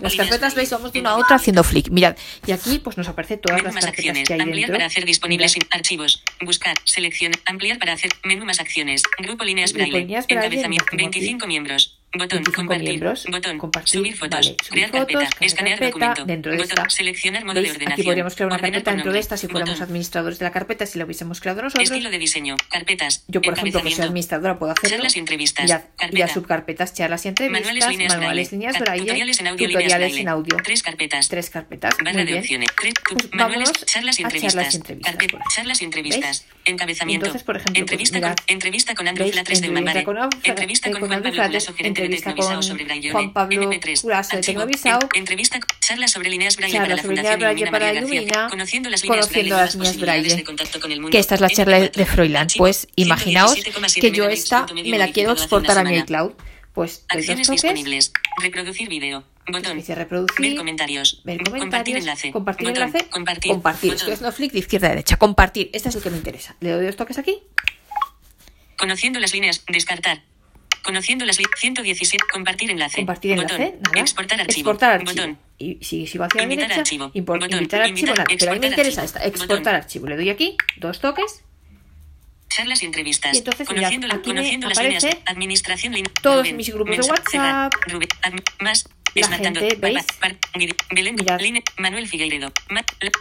Las carpetas, veis, vamos de una a otra haciendo flick. Mirad, y aquí pues nos aparece todas Menú las más carpetas acciones. que hay Ampliar dentro. para hacer disponibles archivos. Buscar. Selección. Ampliar para hacer. Menú más acciones. Grupo líneas braille. Encabezamiento. las tengo aquí. 25 miembros. Botón. 25 compartir. miembros. Botón. Compartir, Subir fotos. vale, subir crear fotos, carpeta. Escanear carpeta, documento. dentro de Botón. esta. Seleccionar modo ¿Veis? de ordenación. Aquí podríamos crear una carpeta dentro de esta si fuéramos Botón. administradores de la carpeta, si la hubiésemos creado nosotros. Estilo de diseño. Carpetas. Yo, por ejemplo, que soy administradora, puedo hacerlo. Charlas y entrevistas. Carpeta. subcarpetas, charlas y entrevistas, Manuales líneas manuales líneas braille, Tutoriales en audio. líneas tutoriales braille. en audio. Tres carpetas. Tres carpetas. Barra Muy de bien. opciones. Pues manuales, charlas y entrevistas. charlas y entrevistas, charlas y entrevistas. Encabezamiento. Entonces, por ejemplo, pues, entrevista, con, entrevista con Andrew. Flatres de Entrevista con Entrevista Juan Pablo Flatres, entrevista con. Juan Pablo NM3. Culaso de. Tecnovisao. En- Entrevista, charlas sobre líneas Braille Charlas para la Fundación para. Ilumina, Conociendo las líneas conociendo Braille, las líneas Braille. de contacto con el mundo. Que esta es la charla de NM4. Froilán. Pues imaginaos 117,7 que yo esta me la quiero exportar a mi iCloud. Pues Acciones toques, disponibles. Reproducir video. Botón. dice reproducir, Ver comentarios. ver Compartir comentarios, enlace. compartir Botón. enlace, Compartir. compartir. Esto es no flick de izquierda a derecha. Compartir. Este es el que me interesa. Le doy dos toques aquí. Conociendo las líneas. Descartar. Conociendo las líneas. 117. Compartir enlace. Compartir enlace. Botón. Exportar archivo. Exportar archivo. Botón. Y si sigo hacia la Invitar derecha, archivo. impor- Botón. invitar archivo, nada. Pero a mí me interesa esta. Exportar Botón. archivo. Le doy aquí, dos toques. Charlas y entrevistas. Y entonces, mirad, conociendo la- aquí me conociendo las aparece líneas. Administración. todos Rubén, mis grupos de WhatsApp. Rubén, más. La gente, ¿veis? Belén, Mirad. Line- Manuel Figueiredo.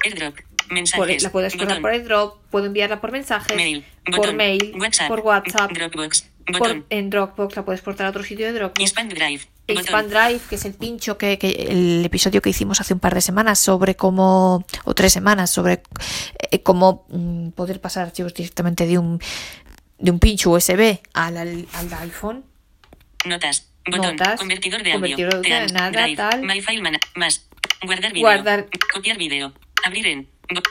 Airdrop. Mensajes. la puedo exportar por airdrop, puedo enviarla por mensajes, Mail. por botón, mail, WhatsApp. por WhatsApp, Dropbox. Por- en Dropbox la puedo exportar a otro sitio de Dropbox. Expand Drive. Expand. Drive, que es el pincho que, que el episodio que hicimos hace un par de semanas sobre cómo, o tres semanas, sobre eh, cómo mm, poder pasar archivos directamente de un, de un pincho USB al, al, al iPhone. Notas. Botón. Notas, Convertidor de convertidor audio. de Teams, nada, Drive, tal. My File mana- más. Guardar video. Guardar. Copiar video. Abrir en.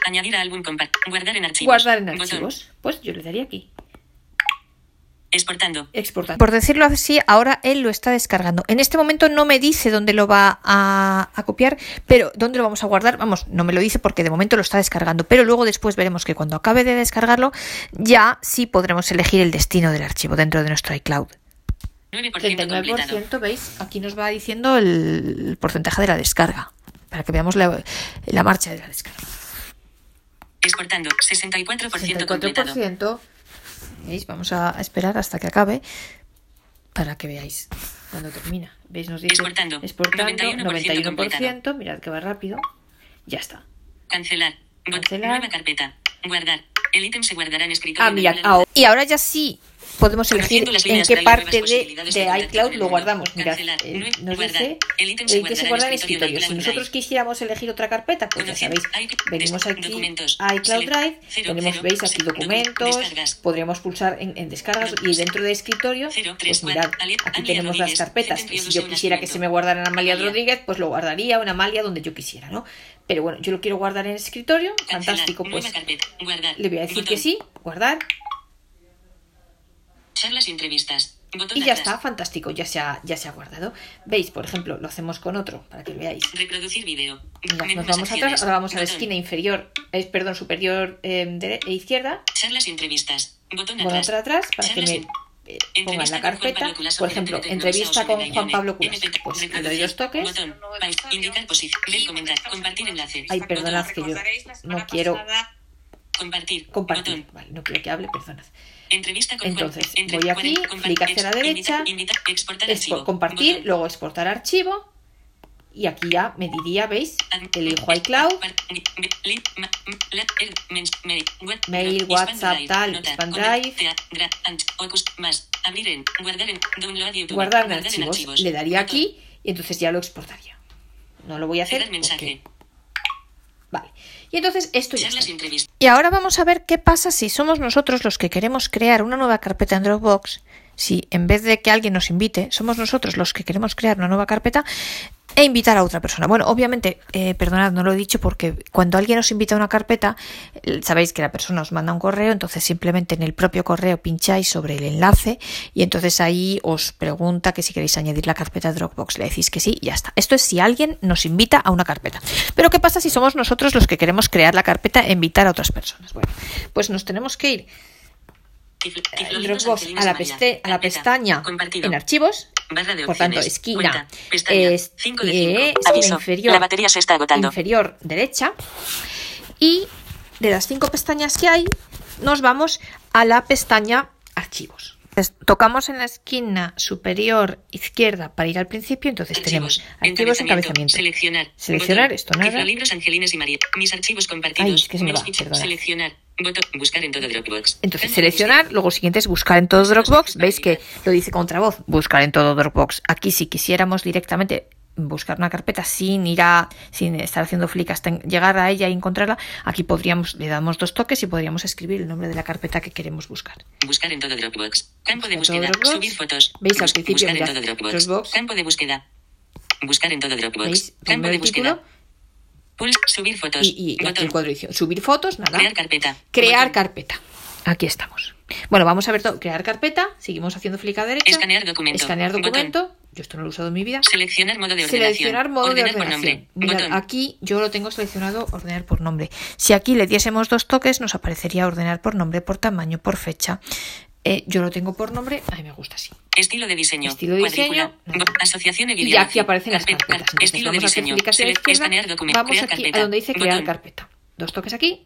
Añadir a álbum compact. Guardar en archivos. Guardar en Botón. archivos. Pues yo le daría aquí. Exportando. Exportar. Por decirlo así, ahora él lo está descargando. En este momento no me dice dónde lo va a, a copiar, pero dónde lo vamos a guardar. Vamos, no me lo dice porque de momento lo está descargando. Pero luego después veremos que cuando acabe de descargarlo, ya sí podremos elegir el destino del archivo dentro de nuestro iCloud. 9% completado. 39%, ¿veis? Aquí nos va diciendo el porcentaje de la descarga. Para que veamos la, la marcha de la descarga. Exportando. 64%, completado. 64%. ¿Veis? Vamos a esperar hasta que acabe para que veáis cuando termina. ¿Veis? Nos dice Exportando. exportando 91% 91%. Mirad que va rápido. Ya está. Cancelar. Cancelar. Nueva carpeta. Guardar. El ítem se guardará en escritorio. Ah, mirad. ahora- Y ahora ya sí podemos elegir en qué parte de, de iCloud lo guardamos. Mirad, eh, nos dice el que se guarda en escritorio Si nosotros quisiéramos elegir otra carpeta, pues ya sabéis, venimos aquí a iCloud Drive, tenemos, veis aquí docu- documentos, podríamos pulsar en, en descargas y dentro de escritorio, pues mirad, aquí tenemos las carpetas. Si yo quisiera que se me guardara en Amalia. Rodríguez, pues lo guardaría en Amalia donde yo quisiera, ¿no? Pero bueno, yo lo quiero guardar en escritorio, fantástico, pues le voy a decir que sí, guardar, Charlas y entrevistas. Botón y ya atrás. está, fantástico, ya se ha, ya se ha guardado. ¿Veis? Por ejemplo, lo hacemos con otro, para que lo veáis. Reproducir video. Mira, nos vamos acciones. atrás, ahora vamos a la Botón. esquina inferior, eh, perdón, superior eh, e izquierda, Charlas y entrevistas. Botón Bueno, atrás. otra atrás para que Charlas me y- eh, pongan Entrevista la carpeta. Por ejemplo, entrevista con Juan. Pablo Culaso. MP3, Pues le doy dos toques. Botón. Indicar posición. Ver comentar. Compartir enlace. Ay, perdonad que yo no quiero Compartir. compartir. Vale, no quiero que hable, perdonad. Entrevista con Entonces, Juan. Voy aquí, clic hacia la derecha, invita- invita- exportar Expo- archivo. compartir, Botón. luego exportar archivo. Y aquí ya me diría, ¿veis? Elijo iCloud, mens- mail, WhatsApp, tal, expand drive. Guardar en. Archivos. Le daría aquí y entonces ya lo exportaría. No lo voy a hacer. Mensaje. porque- Vale. Y entonces esto ya está. Y ahora vamos a ver qué pasa si somos nosotros los que queremos crear una nueva carpeta en Dropbox. Si en vez de que alguien nos invite, somos nosotros los que queremos crear una nueva carpeta e invitar a otra persona. Bueno, obviamente, eh, perdonad, no lo he dicho porque cuando alguien os invita a una carpeta, eh, sabéis que la persona os manda un correo, entonces simplemente en el propio correo pincháis sobre el enlace y entonces ahí os pregunta que si queréis añadir la carpeta Dropbox. Le decís que sí y ya está. Esto es si alguien nos invita a una carpeta. Pero ¿qué pasa si somos nosotros los que queremos crear la carpeta e invitar a otras personas? Bueno, pues nos tenemos que ir Dropbox Angelinas a la, peste- a la pestaña en archivos, por tanto, esquina, Cuenta. Pestaña. es- 5 de eh, 5. esquina Aviso. inferior, La batería se está agotando. inferior derecha y de las cinco pestañas que hay nos vamos a la pestaña archivos. Entonces, tocamos en la esquina superior izquierda para ir al principio, entonces tenemos archivos encabezamiento. Seleccionar. Seleccionar, Botón. esto nada. Tiflolibros Angelines y María. Mis archivos compartidos. Ay, es que se me va. Seleccionar. Buscar en todo Dropbox. Entonces, seleccionar, luego siguiente es buscar en todo Dropbox. Veis que lo dice contra voz, buscar en todo Dropbox. Aquí si quisiéramos directamente buscar una carpeta sin ir a, sin estar haciendo flick hasta llegar a ella y encontrarla, aquí podríamos, le damos dos toques y podríamos escribir el nombre de la carpeta que queremos buscar. Buscar en todo Dropbox. Campo de búsqueda. Dropbox. Subir fotos. ¿Veis al principio, Buscar en todo Dropbox. Dropbox. Campo de búsqueda. Buscar en todo Dropbox. ¿Veis? Campo de búsqueda. título Pulse. Subir fotos. y, y aquí el. Subir fotos, nada. Crear carpeta. Crear Botón. carpeta. Aquí estamos. Bueno, vamos a ver todo. Crear carpeta. Seguimos haciendo flick a derecha. Escanear documento. Escanear Botón. documento. Yo esto no lo he usado en mi vida. Seleccionar modo de ordenación. Seleccionar modo Ordenar de por ordenación. nombre. Mirad, aquí yo lo tengo seleccionado ordenar por nombre. Si aquí le diésemos dos toques, nos aparecería ordenar por nombre, por tamaño, por fecha. Eh, yo lo tengo por nombre, a mí me gusta así. Estilo de diseño. Estilo de diseño. Bo- Asociación Y aquí aparecen las Carpeta. carpetas. Entonces, Estilo de diseño. Escanear documento. Vamos Crear aquí carpeta. a donde dice crear Botón. carpeta. Dos toques aquí,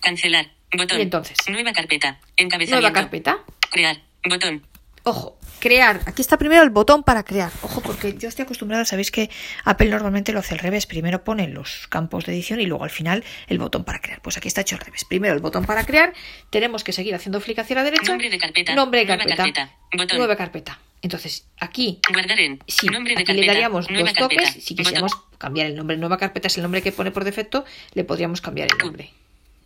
Cancelar. Botón. Y entonces. Nueva carpeta. Encabezamiento. nueva carpeta. Crear. Botón. Ojo, crear. Aquí está primero el botón para crear. Ojo, porque yo estoy acostumbrada, sabéis que Apple normalmente lo hace al revés. Primero pone los campos de edición y luego al final el botón para crear. Pues aquí está hecho al revés. Primero el botón para crear. Tenemos que seguir haciendo flick hacia la derecha. Nombre de carpeta. Nombre de Nueva carpeta. carpeta. Botón. Nueva carpeta. Entonces, aquí Guardar en. Sí, nombre de aquí carpeta. le daríamos dos toques. carpeta. Si Botón. quisiéramos cambiar el nombre, nueva carpeta es el nombre que pone por defecto, le podríamos cambiar el nombre.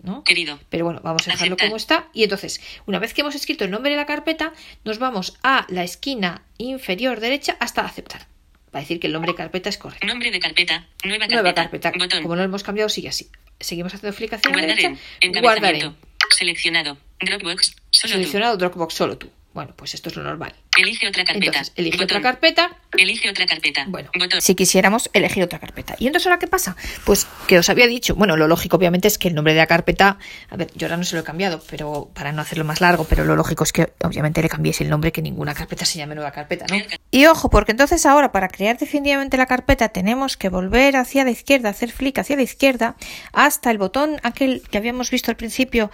¿No? Querido. Pero bueno, vamos a dejarlo Aceptar. como está. Y entonces, una vez que hemos escrito el nombre de la carpeta, nos vamos a la esquina inferior derecha hasta aceptar. Para decir que el nombre de carpeta es correcto. Nombre de carpeta. Nueva carpeta. Nueva carpeta. Botón. Como no lo hemos cambiado, sigue así. Seguimos haciendo flick hacia la derecha. en. Guardar en. Encabezamiento. Seleccionado. Dropbox. Solo tú. Dropbox solo tú. Bueno, pues esto es lo normal. Elige otra carpeta. Entonces, elige Botón. otra carpeta. Elige otra carpeta. Bueno, Botón. si quisiéramos elegir otra carpeta. ¿Y entonces ahora qué pasa? Pues que os había dicho, bueno, lo lógico obviamente es que el nombre de la carpeta, a ver, yo ahora no se lo he cambiado, pero para no hacerlo más largo, pero lo lógico es que obviamente le cambiéis el nombre, que ninguna carpeta se llame nueva carpeta, ¿no? Y ojo, porque entonces ahora para crear definitivamente la carpeta tenemos que volver hacia la izquierda, hacer flick hacia la izquierda, hasta el botón aquel que habíamos visto al principio,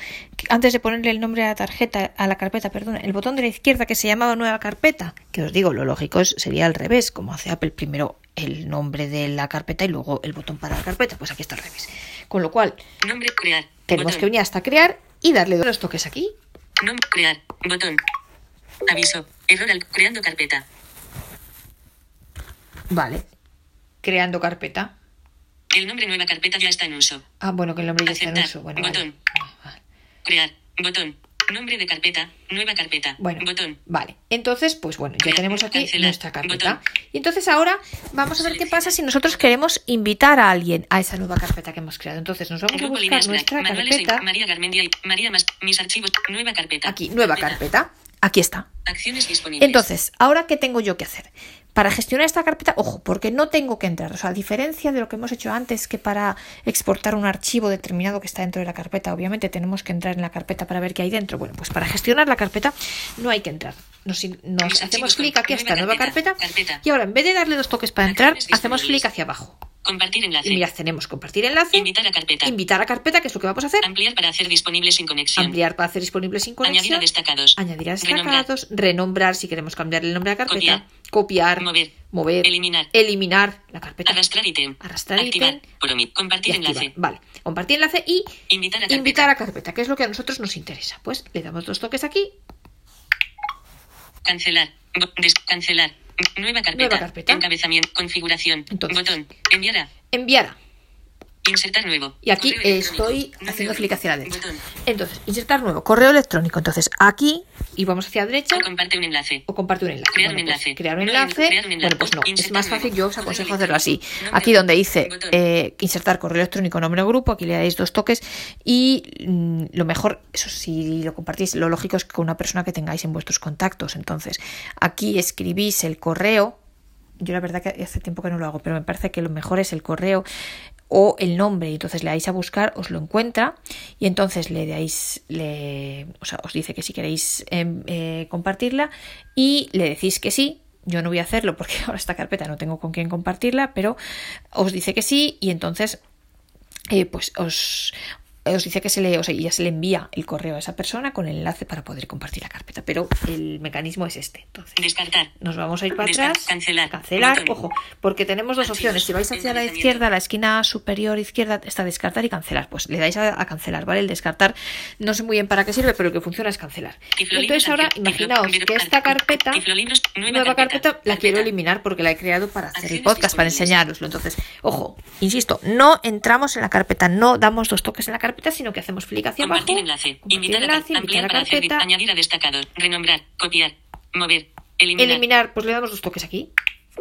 antes de ponerle el nombre a la tarjeta, a la carpeta, perdón, el botón de la izquierda que se llamaba nueva carpeta, que os digo, lo lógico es- sería al revés, como hace Apple primero el nombre de la carpeta y luego el botón para la carpeta, pues aquí está al revés. Con lo cual, Nombre. Crear. tenemos Botón. que venir hasta crear y darle dos toques aquí. Nombre. Crear. Botón. Aviso. Error al. Creando carpeta. Vale. Creando carpeta. El nombre nueva carpeta ya está en uso. Ah, bueno, que el nombre ya está en uso. Bueno. Botón. Vale. Crear. Botón. Nombre de carpeta. Nueva carpeta. Bueno, Botón. vale. Entonces, pues bueno, ya tenemos aquí cancelar, nuestra carpeta. botón. Y entonces ahora vamos a ver qué pasa si nosotros queremos invitar a alguien a esa nueva carpeta que hemos creado. Entonces nos vamos a buscar nuestra Manuales en carpeta. María Garmendia y María más. Mis archivos. Nueva carpeta. Aquí, nueva carpeta. Aquí está. Acciones disponibles. Entonces, ¿ahora qué tengo yo que hacer? Para gestionar esta carpeta, ojo, porque no tengo que entrar. O sea, a diferencia de lo que hemos hecho antes, que para exportar un archivo determinado que está dentro de la carpeta, obviamente tenemos que entrar en la carpeta para ver qué hay dentro. Bueno, pues para gestionar la carpeta no hay que entrar. Nos, hacemos clic aquí a esta nueva carpeta, carpeta, y ahora en vez de darle dos toques para entrar, hacemos clic hacia abajo. Compartir enlace. Y mirad, tenemos compartir enlace, Invitar a carpeta. invitar a carpeta, que es lo que vamos a hacer, Ampliar para hacer disponible sin conexión. ampliar para hacer disponible sin Añadir conexión, a destacados. añadir a destacados, renombrar si queremos cambiar el nombre de la carpeta, Copiar. copiar, Mover. mover, Eliminar. eliminar la carpeta, Arrastrar ítem. Arrastrar Activar. ítem. Por omit. y Compartir enlace. Vale, compartir enlace y Invitar a carpeta. invitar a carpeta, que es lo que a nosotros nos interesa. Pues le damos dos toques aquí Cancelar. Cancelar. Nueva carpeta. Nueva carpeta. Encabezamiento. Configuración. Entonces. Botón. Enviar a. Enviar a. Insertar nuevo. Y aquí estoy haciendo clic hacia la derecha. Botón. Entonces, insertar nuevo correo electrónico. Entonces, aquí y vamos hacia la derecha Comparte un enlace. o comparte un enlace. Crear un pues, enlace. crear un enlace. crear un enlace. Bueno, pues no, es más fácil. Yo os aconsejo hacerlo así. Aquí donde dice eh, insertar correo electrónico, nombre o grupo, aquí le dais dos toques y mm, lo mejor, eso si lo compartís, lo lógico es que con una persona que tengáis en vuestros contactos. Entonces, aquí escribís el correo. Yo la verdad que hace tiempo que no lo hago, pero me parece que lo mejor es el correo o el nombre. Y entonces le dais a buscar, os lo encuentra y entonces le dais, le, o sea, os dice que si queréis em, eh, compartirla y le decís que sí. Yo no voy a hacerlo porque ahora esta carpeta no tengo con quién compartirla, pero os dice que sí y entonces eh, pues os, os dice que se le, o sea, ya se le envía el correo a esa persona con el enlace para poder compartir la carpeta. Pero el mecanismo es este. Entonces, Descartar. nos vamos a ir para atrás. cancelar. Cancelar, Botón. ojo, porque tenemos dos opciones. Si vais hacia la izquierda, la esquina superior izquierda está descartar y cancelar. Pues le dais a, a cancelar, ¿vale? El descartar no sé muy bien para qué sirve, pero lo que funciona es cancelar. Entonces ahora, imaginaos que esta carpeta, nueva carpeta, la quiero eliminar porque la he creado para hacer el podcast, para enseñároslo. Entonces, ojo, insisto, no entramos en la carpeta, no damos dos toques en la carpeta, sino que hacemos clic hacia abajo. Compartir enlace. Invitar enlace, ampliar para carpeta, añadir a destacado. Renombrar. Copiar. Mover. Eliminar. eliminar, pues le damos dos toques aquí.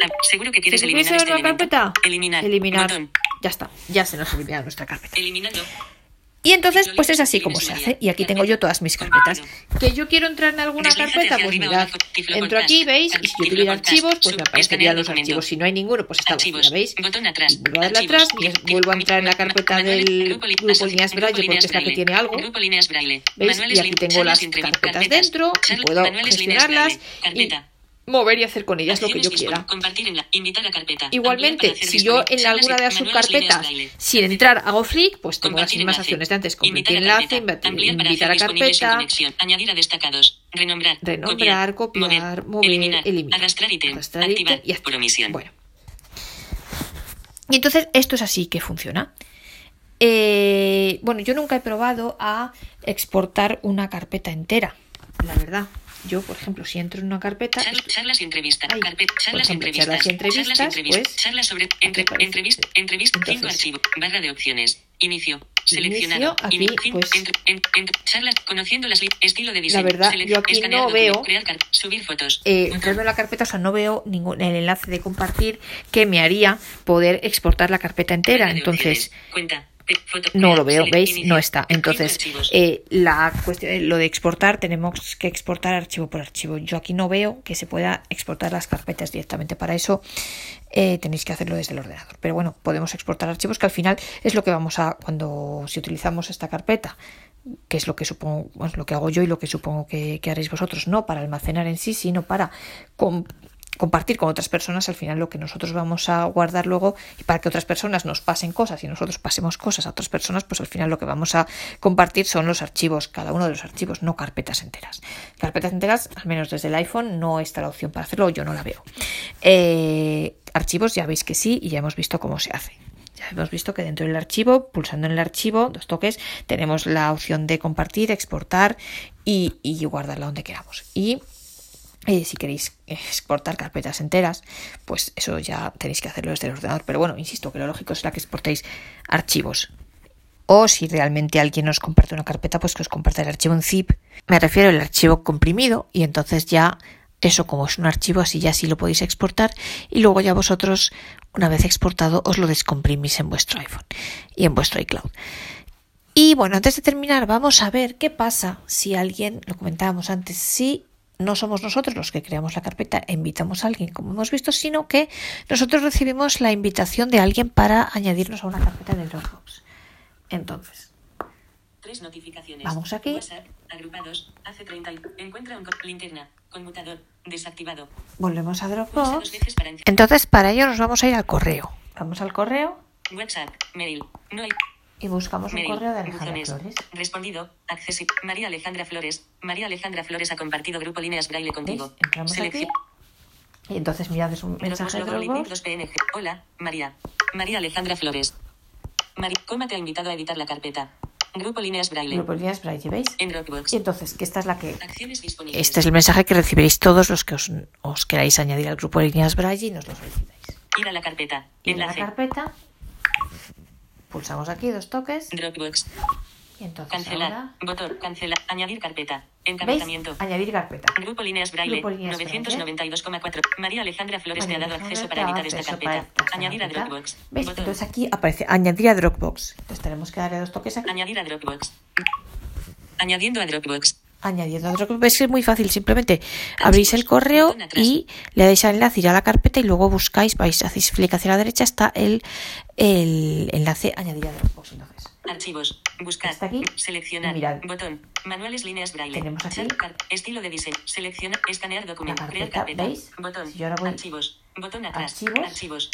Ah, Seguro que quieres ¿Se eliminar este carpeta? Eliminar. Eliminar. Botón. Ya está, ya se nos elimina nuestra carpeta. Eliminando. Y entonces, pues es así como se hace. Y aquí tengo yo todas mis carpetas. Que yo quiero entrar en alguna carpeta, pues mirad, entro aquí, ¿veis? Y si yo tuviera archivos, pues me aparecerían los archivos. Si no hay ninguno, pues está vacía. ¿veis? Y vuelvo a darle atrás, vuelvo a entrar en la carpeta del grupo Líneas Braille, porque es la que tiene algo. ¿Veis? Y aquí tengo las carpetas dentro, y puedo gestionarlas y. mover y hacer con ellas lo que yo quiera. dispon- Compartir en la. Invitar a carpeta. Igualmente, si yo en alguna de las subcarpetas, sin entrar, hago flick, pues tengo las mismas acciones de antes. A enlace, invitar, a carpeta. Añadir a destacados. Renombrar. renombrar, copiar, mover, eliminar. eliminar. Arrastrar ítem. Arrastrar activar. ítem y activar. Por omisión. Bueno. Y entonces esto es así que funciona. Eh, bueno, yo nunca he probado a exportar una carpeta entera, la verdad. Yo, por ejemplo, si entro en una carpeta, Charlas, y entrevistas. Charlas, y ejemplo, entrevistas. charlas y entrevistas, Charlas, pues, charlas sobre entrevista, entrevista, cinco Entonces, archivo, barra de opciones, inicio, seleccionado, Inicio, aquí, pues, charlas, conociendo las estilo de diseño, verdad, selec- yo aquí no veo- subir fotos, eh, entrando en la carpeta, o sea, no veo ningún el enlace de compartir que me haría poder exportar la carpeta entera. Entonces, cuenta, no lo veo, ¿veis? No está. Entonces, eh, la cuestión, lo de exportar, tenemos que exportar archivo por archivo. Yo aquí no veo que se pueda exportar las carpetas directamente. Para eso eh, tenéis que hacerlo desde el ordenador. Pero bueno, podemos exportar archivos que al final es lo que vamos a, cuando si utilizamos esta carpeta, que es lo que supongo, lo que hago yo y lo que supongo que, que haréis vosotros, no para almacenar en sí, sino para compartir con otras personas al final lo que nosotros vamos a guardar luego y para que otras personas nos pasen cosas y nosotros pasemos cosas a otras personas, pues al final lo que vamos a compartir son los archivos, cada uno de los archivos, no carpetas enteras. Carpetas enteras, al menos desde el iPhone, no está la opción para hacerlo, yo no la veo. Eh, archivos ya veis que sí y ya hemos visto cómo se hace. Ya hemos visto que dentro del archivo, pulsando en el archivo, dos toques, tenemos la opción de compartir, exportar y, y guardarla donde queramos. Y eh, si queréis exportar carpetas enteras, pues eso ya tenéis que hacerlo desde el ordenador. Pero bueno, insisto que lo lógico será que exportéis archivos. O si realmente alguien os comparte una carpeta, pues que os comparta el archivo en zip. Me refiero al archivo comprimido y entonces ya eso como es un archivo así ya sí lo podéis exportar y luego ya vosotros una vez exportado os lo descomprimís en vuestro iPhone y en vuestro iCloud. Y bueno, antes de terminar vamos a ver qué pasa si alguien, lo comentábamos antes, si no somos nosotros los que creamos la carpeta e invitamos a alguien, como hemos visto, sino que nosotros recibimos la invitación de alguien para añadirnos a una carpeta de Dropbox. Entonces, Tres notificaciones. Vamos aquí. WhatsApp, agrupados, hace 30 y encuentra un linterna, conmutador, desactivado. volvemos a Dropbox. para. Entonces, para ello nos vamos a ir al correo. Vamos al correo WhatsApp, mail, no hay y buscamos un mail, correo de Alejandra buzones, Flores. respondido, accesi María Alejandra Flores, María Alejandra Flores ha compartido grupo líneas braille contigo. Selección. Y entonces mirad, es un mensaje de Dropbox. 2 PNG. Hola, María. María Alejandra Flores. Mari, ¿cómo te ha invitado a editar la carpeta? Grupo líneas braille. Grupo líneas braille, ¿veis? En Dropbox. Y entonces, que esta es la que Acciones disponibles. este es el mensaje que recibiréis todos los que os, os queráis añadir al grupo de líneas braille y nos lo solicitáis. Ir a la carpeta. Y en la carpeta pulsamos aquí dos toques Dropbox. y entonces Cancelar. ahora Botón. Cancelar. Añadir carpeta. ¿veis? Encabezamiento. Añadir carpeta. Grupo líneas braille. Grupo líneas 992,4. María Alejandra Flores María te ha dado acceso para editar esta carpeta. esta Añadir a. Dropbox. ¿Veis? Botón. Entonces aquí aparece añadir a Dropbox. Entonces tenemos que darle dos toques aquí. Añadir a Dropbox. Añadiendo a Dropbox. Añadiendo. Veis que es muy fácil. Simplemente abrís el correo y le dais al enlace ir a la carpeta y luego buscáis, vais, hacéis clic hacia la derecha, está el, el enlace añadir a Dropbox. Entonces, Archivos. Buscar. Está aquí. Seleccionar. Mirad. Botón. Manuales líneas braille. Tenemos aquí. Estilo de diseño. Seleccionar. Escanear documento. Crear carpeta. ¿veis? Botón. Si yo ahora voy- Archivos. Botón atrás. Archivos. Archivos.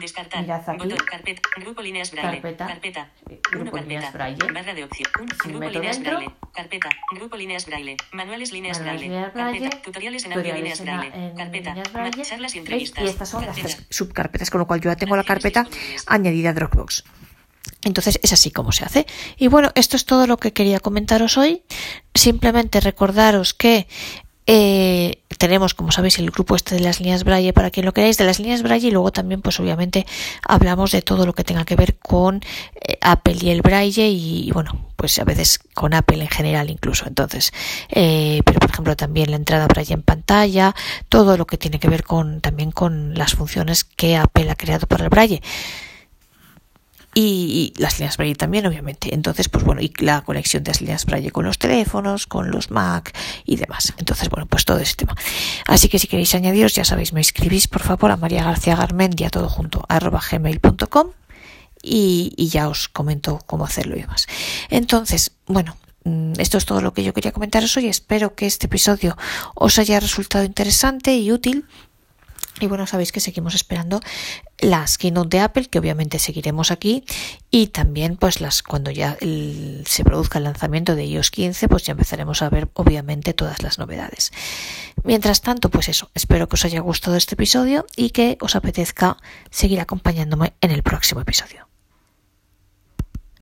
Descartar. Mirad aquí. Botón. Carpeta. Grupo líneas braille. Carpeta. Carpeta. Eh, grupo líneas carpeta. braille. Barra de opción. Un. Si Grupo líneas dentro. braille. Carpeta. Grupo líneas braille. Manuales líneas braille. líneas braille, Carpeta. Tutoriales en audio líneas braille. en Carpeta. líneas braille. Charlas y entrevistas. Y estas son las Carpeta. tres subcarpetas, con lo cual yo ya tengo la carpeta añadida a Dropbox. Entonces es así como se hace. Y bueno, esto es todo lo que quería comentaros hoy. Simplemente recordaros que eh, tenemos, como sabéis, el grupo este de las líneas Braille para quien lo queráis, de las líneas Braille y luego también, pues obviamente, hablamos de todo lo que tenga que ver con eh, Apple y el Braille y, y, bueno, pues a veces con Apple en general incluso. Entonces, eh, pero por ejemplo también la entrada Braille en pantalla, todo lo que tiene que ver con también con las funciones que Apple ha creado para el Braille y, y las líneas Braille también, obviamente. Entonces, pues bueno, y la conexión de las líneas Braille con los teléfonos, con los Mac y demás. Entonces, bueno, pues todo ese tema. Así que si queréis añadiros, ya sabéis, me escribís por favor a María García Garmendia, todo junto, arroba gmail.com y, y ya os comento cómo hacerlo y demás. Entonces, bueno, mm, esto es todo lo que yo quería comentaros hoy. Espero que este episodio os haya resultado interesante y útil. Y bueno, sabéis que seguimos esperando las keynote de Apple, que obviamente seguiremos aquí, y también pues las cuando ya se produzca el lanzamiento de iOS 15, pues ya empezaremos a ver obviamente todas las novedades. Mientras tanto, pues eso, espero que os haya gustado este episodio y que os apetezca seguir acompañándome en el próximo episodio.